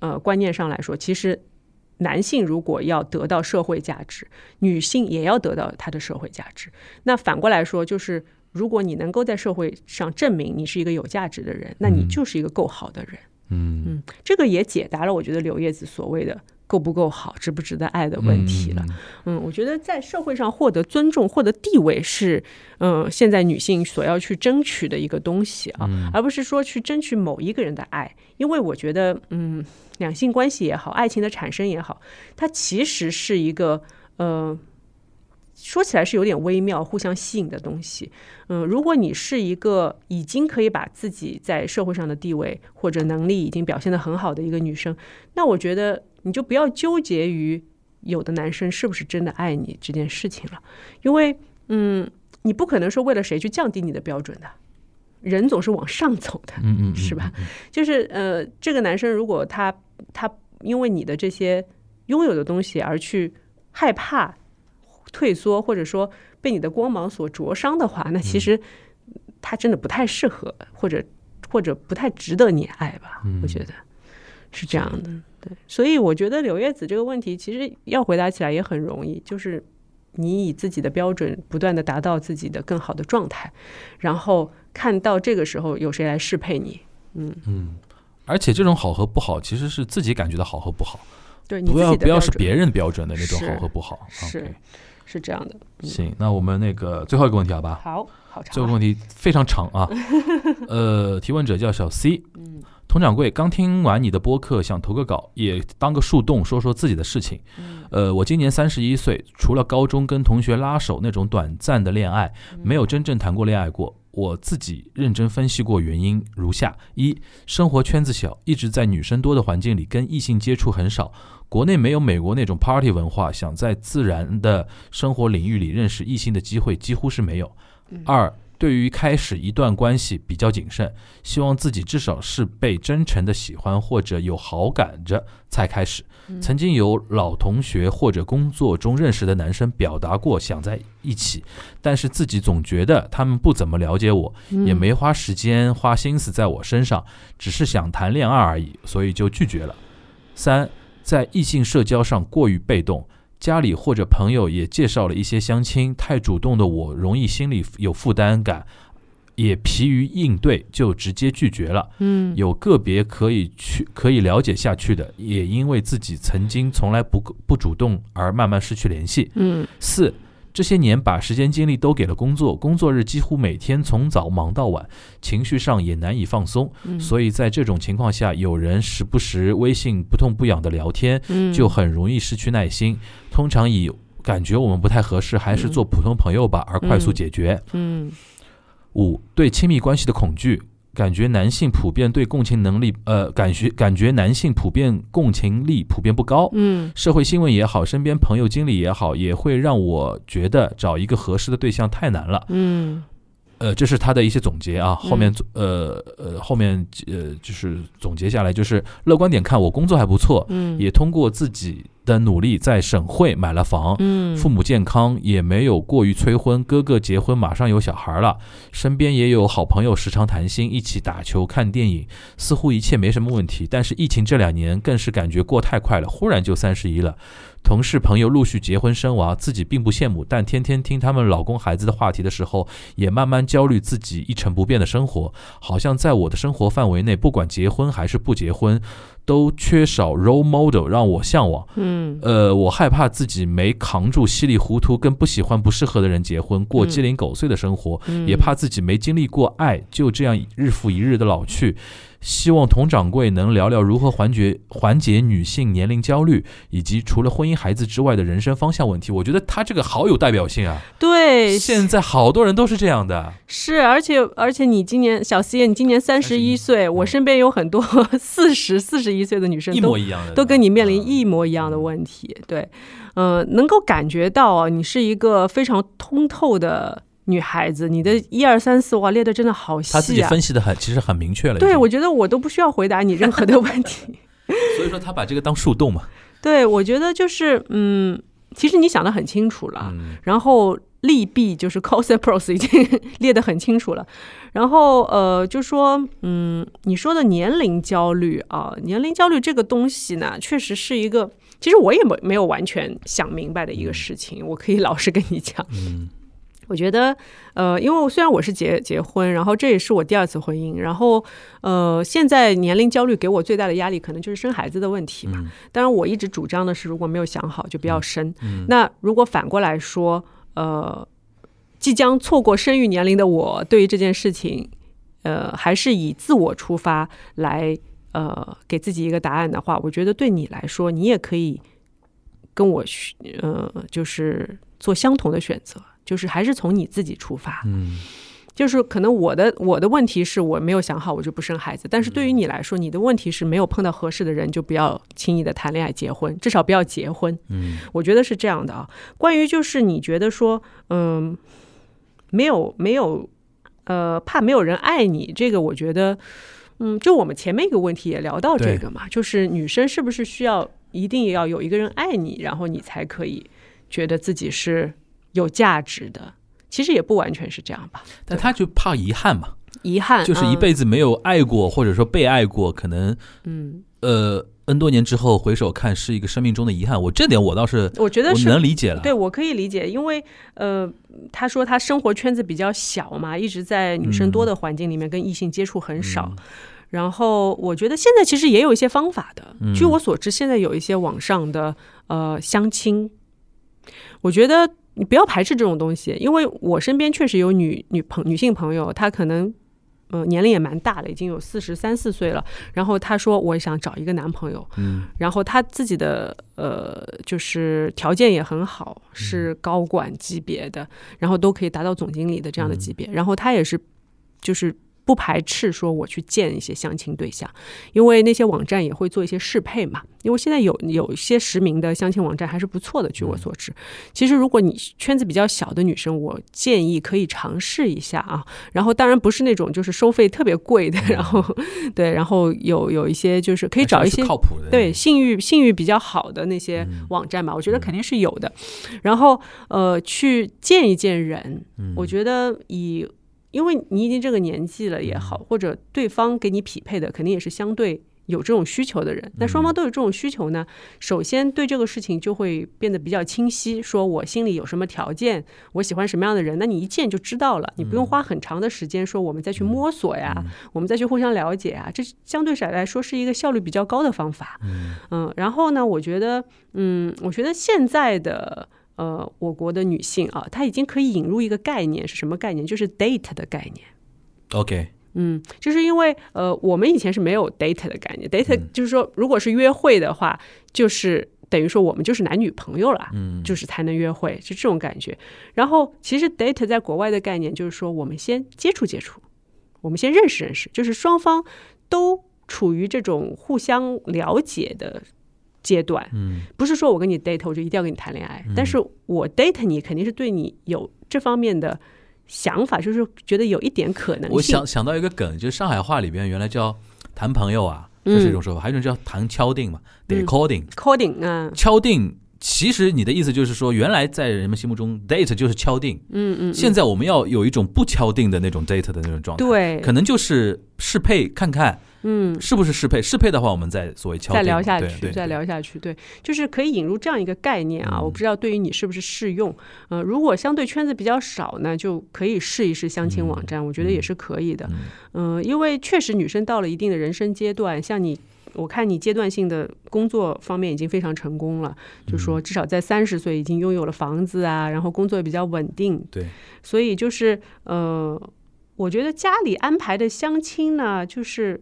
呃观念上来说，其实男性如果要得到社会价值，女性也要得到她的社会价值。那反过来说，就是如果你能够在社会上证明你是一个有价值的人，那你嗯就是一个够好的人。嗯嗯，这个也解答了我觉得柳叶子所谓的够不够好、值不值得爱的问题了。嗯嗯，我觉得在社会上获得尊重、获得地位是，嗯、现在女性所要去争取的一个东西啊，嗯而不是说去争取某一个人的爱。因为我觉得，嗯，两性关系也好，爱情的产生也好，它其实是一个，呃。说起来是有点微妙、互相吸引的东西。嗯，如果你是一个已经可以把自己在社会上的地位或者能力已经表现得很好的一个女生，那我觉得你就不要纠结于有的男生是不是真的爱你这件事情了，因为嗯，你不可能说为了谁去降低你的标准的，人总是往上走的，嗯嗯，是吧？就是呃，这个男生如果他他因为你的这些拥有的东西而去害怕退缩，或者说被你的光芒所灼伤的话，那其实他真的不太适合，或者或者不太值得你爱吧？我觉得是这样的。对，所以我觉得柳叶子这个问题其实要回答起来也很容易，就是你以自己的标准不断的达到自己的更好的状态，然后看到这个时候有谁来适配你。嗯嗯而且这种好和不好，其实是自己感觉到好和不好，对你不要不要是别人标准的那种好和不好。是是这样的。行，那我们那个最后一个问题，好吧？好，好长。最后一个问题非常长啊。呃，提问者叫小 C。嗯。佟掌柜，刚听完你的播客，想投个稿，也当个树洞，说说自己的事情。呃，我今年三十一岁，除了高中跟同学拉手那种短暂的恋爱，没有真正谈过恋爱过。我自己认真分析过原因，如下：一、生活圈子小，一直在女生多的环境里，跟异性接触很少。国内没有美国那种 party 文化，想在自然的生活领域里认识异性的机会几乎是没有。二。对于开始一段关系比较谨慎，希望自己至少是被真诚的喜欢或者有好感着才开始。曾经有老同学或者工作中认识的男生表达过想在一起，但是自己总觉得他们不怎么了解我，也没花时间花心思在我身上，只是想谈恋爱而已，所以就拒绝了。三，在异性社交上过于被动。家里或者朋友也介绍了一些相亲，太主动的我容易心里有负担感，也疲于应对，就直接拒绝了。嗯，有个别可以去可以了解下去的，也因为自己曾经从来不不主动而慢慢失去联系。嗯，四。这些年把时间精力都给了工作，工作日几乎每天从早忙到晚，情绪上也难以放松。所以在这种情况下，有人时不时微信不痛不痒的聊天，就很容易失去耐心。通常以感觉我们不太合适，还是做普通朋友吧，而快速解决。嗯，五对亲密关系的恐惧。感觉男性普遍对共情能力，呃，感觉感觉男性普遍共情力普遍不高。嗯，社会新闻也好，身边朋友经历也好，也会让我觉得找一个合适的对象太难了。嗯，呃，这是他的一些总结啊。后面呃呃后面呃就是总结下来，就是乐观点看，我工作还不错。嗯，也通过自己。的努力在省会买了房，嗯，父母健康也没有过于催婚，哥哥结婚马上有小孩了，身边也有好朋友时常谈心，一起打球看电影，似乎一切没什么问题。但是疫情这两年更是感觉过太快了，忽然就三十一了。同事朋友陆续结婚生娃，自己并不羡慕，但天天听他们老公孩子的话题的时候，也慢慢焦虑自己一成不变的生活，好像在我的生活范围内，不管结婚还是不结婚。都缺少 role model 让我向往，嗯，呃，我害怕自己没扛住稀里糊涂跟不喜欢不适合的人结婚，过鸡零狗碎的生活，也怕自己没经历过爱，就这样日复一日的老去。希望佟掌柜能聊聊如何缓解缓解女性年龄焦虑，以及除了婚姻孩子之外的人生方向问题。我觉得他这个好有代表性啊！对，现在好多人都是这样的。是，而且而且你今年小 C，你今年三十一岁，我身边有很多 四十四十一岁的女生，一模一样的，都跟你面临一模一样的问题。对，嗯，能够感觉到啊，你是一个非常通透的。女孩子，你的一二三四哇列的真的好细啊！他自己分析的很，其实很明确了。对，我觉得我都不需要回答你任何的问题。所以说他把这个当树洞嘛。对，我觉得就是嗯，其实你想的 很清楚了，然后利弊就是 cos pros 已经列的很清楚了。然后呃，就说嗯，你说的年龄焦虑啊，年龄焦虑这个东西呢，确实是一个，其实我也没没有完全想明白的一个事情。我可以老实跟你讲。嗯。我觉得，呃，因为虽然我是结结婚，然后这也是我第二次婚姻，然后，呃，现在年龄焦虑给我最大的压力，可能就是生孩子的问题嘛。当然，我一直主张的是，如果没有想好，就不要生。那如果反过来说，呃，即将错过生育年龄的我，对于这件事情，呃，还是以自我出发来，呃，给自己一个答案的话，我觉得对你来说，你也可以跟我，呃，就是做相同的选择。就是还是从你自己出发，嗯，就是可能我的我的问题是我没有想好，我就不生孩子。但是对于你来说，你的问题是没有碰到合适的人，就不要轻易的谈恋爱、结婚，至少不要结婚。嗯，我觉得是这样的啊。关于就是你觉得说，嗯，没有没有，呃，怕没有人爱你，这个我觉得，嗯，就我们前面一个问题也聊到这个嘛，就是女生是不是需要一定要有一个人爱你，然后你才可以觉得自己是。有价值的，其实也不完全是这样吧。但他就怕遗憾嘛，遗憾就是一辈子没有爱过，或者说被爱过，可能嗯呃 n 多年之后回首看是一个生命中的遗憾。我这点我倒是我觉得是能理解了，对我可以理解，因为呃他说他生活圈子比较小嘛，一直在女生多的环境里面跟异性接触很少。然后我觉得现在其实也有一些方法的，据我所知，现在有一些网上的呃相亲。我觉得你不要排斥这种东西，因为我身边确实有女女朋女性朋友，她可能。呃，年龄也蛮大的，已经有四十三四岁了。然后她说，我想找一个男朋友。嗯，然后她自己的呃，就是条件也很好，是高管级别的，然后都可以达到总经理的这样的级别。然后她也是，就是。不排斥说我去见一些相亲对象，因为那些网站也会做一些适配嘛。因为现在有有一些实名的相亲网站还是不错的，据我所知。其实如果你圈子比较小的女生，我建议可以尝试一下啊。然后当然不是那种就是收费特别贵的，然后对，然后有有一些就是可以找一些靠谱的，对信誉信誉比较好的那些网站吧，我觉得肯定是有的。然后呃，去见一见人，我觉得以。因为你已经这个年纪了也好，或者对方给你匹配的肯定也是相对有这种需求的人。那双方都有这种需求呢，首先对这个事情就会变得比较清晰。说我心里有什么条件，我喜欢什么样的人，那你一见就知道了，你不用花很长的时间说我们再去摸索呀，我们再去互相了解啊，这相对来说是一个效率比较高的方法。嗯，然后呢，我觉得，嗯，我觉得现在的。呃，我国的女性啊，她已经可以引入一个概念，是什么概念？就是 date 的概念。OK，嗯，就是因为呃，我们以前是没有 date 的概念，date 就是说，如果是约会的话，就是等于说我们就是男女朋友了，嗯，就是才能约会，是这种感觉。然后，其实 date 在国外的概念就是说，我们先接触接触，我们先认识认识，就是双方都处于这种互相了解的。阶段，嗯，不是说我跟你 date 我就一定要跟你谈恋爱，但是我 date 你肯定是对你有这方面的想法，就是觉得有一点可能性。我想想到一个梗，就是上海话里边原来叫谈朋友啊，这是一种说法，还有一种叫谈敲定嘛，得 calling，calling，嗯，敲定。其实你的意思就是说，原来在人们心目中，date 就是敲定，嗯嗯。现在我们要有一种不敲定的那种 date 的那种状态，对，可能就是适配看看，嗯，是不是适配？适配的话，我们再所谓敲，再聊下去，再聊下去，对，就是可以引入这样一个概念啊。我不知道对于你是不是适用，呃，如果相对圈子比较少呢，就可以试一试相亲网站，我觉得也是可以的，嗯，因为确实女生到了一定的人生阶段，像你。我看你阶段性的工作方面已经非常成功了，就说至少在三十岁已经拥有了房子啊，然后工作也比较稳定。对，所以就是呃，我觉得家里安排的相亲呢，就是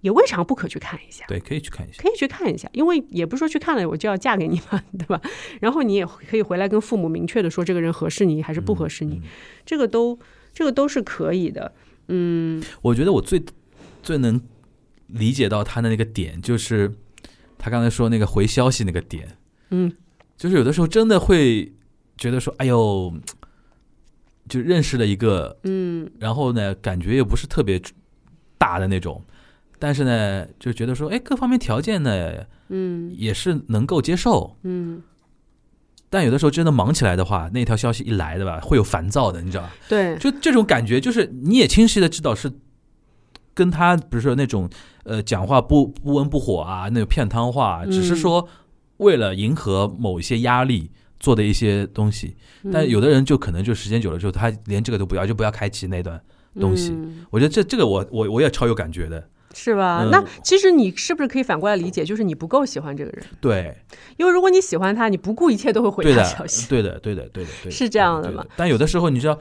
也未尝不可去看一下。对，可以去看一下，可以去看一下，因为也不是说去看了我就要嫁给你嘛，对吧？然后你也可以回来跟父母明确的说这个人合适你还是不合适你，这个都这个都是可以的。嗯，我觉得我最最能。理解到他的那个点，就是他刚才说那个回消息那个点，嗯，就是有的时候真的会觉得说，哎呦，就认识了一个，嗯，然后呢，感觉又不是特别大的那种，但是呢，就觉得说，哎，各方面条件呢，嗯，也是能够接受，嗯，但有的时候真的忙起来的话，那条消息一来的吧，会有烦躁的，你知道吧？对，就这种感觉，就是你也清晰的知道是。跟他比如说那种呃讲话不不温不火啊，那个片汤话，只是说为了迎合某一些压力做的一些东西。但有的人就可能就时间久了之后，他连这个都不要，就不要开启那段东西。我觉得这这个我我我也超有感觉的，是吧？那其实你是不是可以反过来理解，就是你不够喜欢这个人？对，因为如果你喜欢他，你不顾一切都会回他消息。对的，对的，对的，对的，是这样的吗？但有的时候你知道。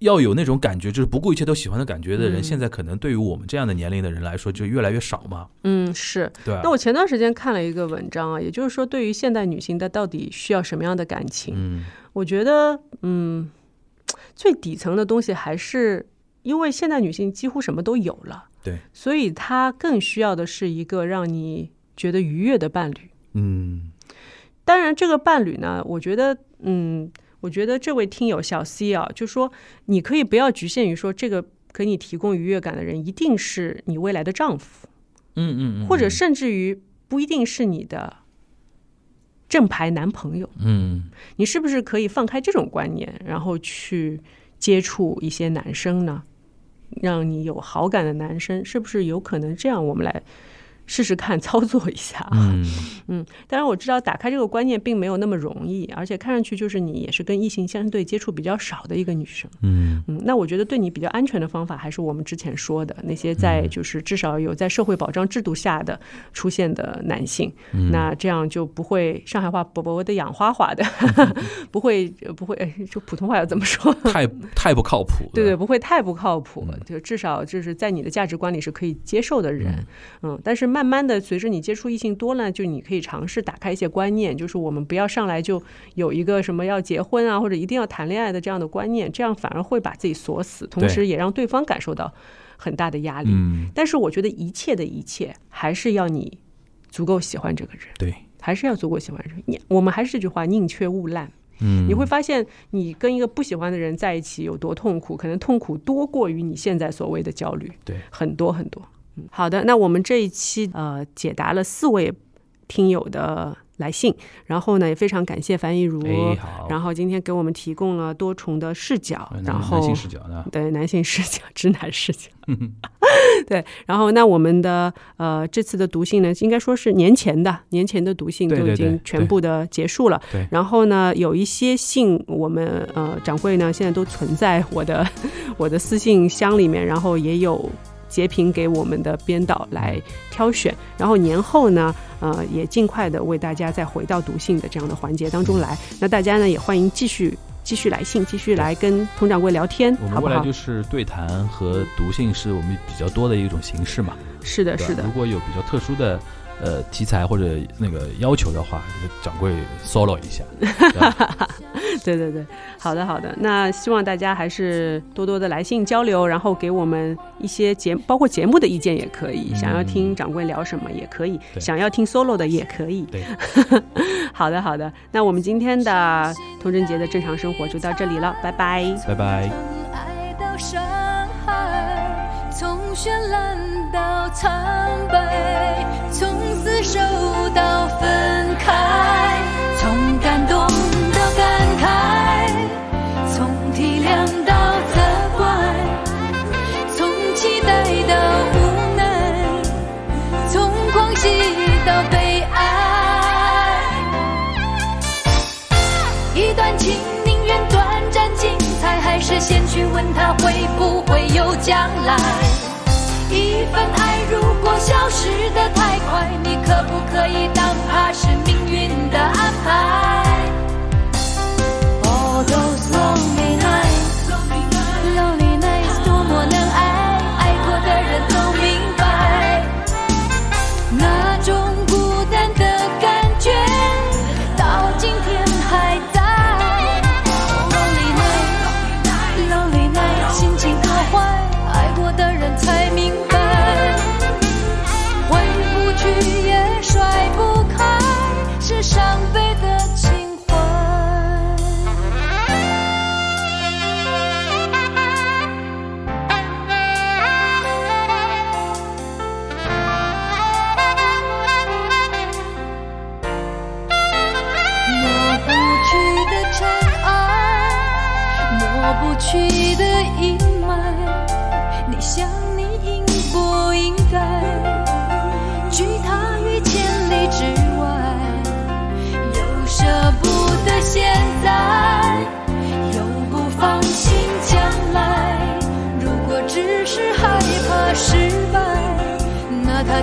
要有那种感觉，就是不顾一切都喜欢的感觉的人，现在可能对于我们这样的年龄的人来说，就越来越少嘛。嗯，是。对。那我前段时间看了一个文章啊，也就是说，对于现代女性，她到底需要什么样的感情？嗯，我觉得，嗯，最底层的东西还是因为现代女性几乎什么都有了，对，所以他更需要的是一个让你觉得愉悦的伴侣。嗯，当然，这个伴侣呢，我觉得，嗯。我觉得这位听友小 C 啊，就说你可以不要局限于说这个给你提供愉悦感的人一定是你未来的丈夫，嗯嗯，或者甚至于不一定是你的正牌男朋友，嗯，你是不是可以放开这种观念，然后去接触一些男生呢？让你有好感的男生，是不是有可能这样？我们来试试看 操作一下啊。嗯 嗯，当然我知道打开这个观念并没有那么容易，而且看上去就是你也是跟异性相对接触比较少的一个女生。嗯嗯，那我觉得对你比较安全的方法，还是我们之前说的那些在就是至少有在社会保障制度下的出现的男性，嗯那这样就不会上海话薄薄的养花花的，不会不会，哎就普通话要怎么说？太太不靠谱。对对，不会太不靠谱，就至少就是在你的价值观里是可以接受的人，嗯，但是慢慢的随着你接触异性多了，就你可以尝试打开一些观念，就是我们不要上来就有一个什么要结婚啊或者一定要谈恋爱的这样的观念，这样反而会把自己锁死，同时也让对方感受到很大的压力。嗯，但是我觉得一切的一切还是要你足够喜欢这个人，对，还是要足够喜欢这个人。你我们还是这句话，宁缺毋滥。嗯，你会发现，你跟一个不喜欢的人在一起有多痛苦，可能痛苦多过于你现在所谓的焦虑，对，很多很多。嗯，好的，那我们这一期呃解答了四位听友的来信，然后呢也非常感谢樊一如，然后今天给我们提供了多重的视角，呃然后男性视角呢？对男性视角、直男视角。对，然后那我们的呃这次的读信呢，应该说是年前的年前的读信都已经全部的结束了。对然后呢，有一些信我们呃掌柜呢现在都存在我的 我的私信箱里面，然后也有。截屏给我们的编导来挑选，然后年后呢，呃，也尽快的为大家再回到读信的这样的环节当中来。那大家呢，也欢迎继续继续来信，继续来跟佟掌柜聊天，好不好我们未来？就是对谈和读信是我们比较多的一种形式嘛。是的，是的如，果有比较特殊的呃题材或者那个要求的话，就掌柜 solo 一下。对吧对对对，好的好的。那希望大家还是多多的来信交流，然后给我们一些节，包括节目的意见也可以。想要听掌柜聊什么也可以，想要听 solo 的也可以。对，好的好的。那我们今天的童贞节的正常生活就到这里了，拜拜。拜拜。从绚烂到苍白，从厮守到分开，先去问他会不会有将来？一份爱如果消失的太快，你可不可以当它是命运的安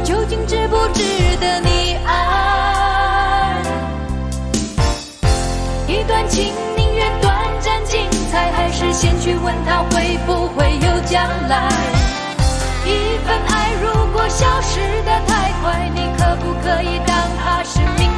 究竟值不值得你爱？一段情宁愿短暂精彩，还是先去问他会不会有将来？一份爱如果消失的太快，你可不可以当它是命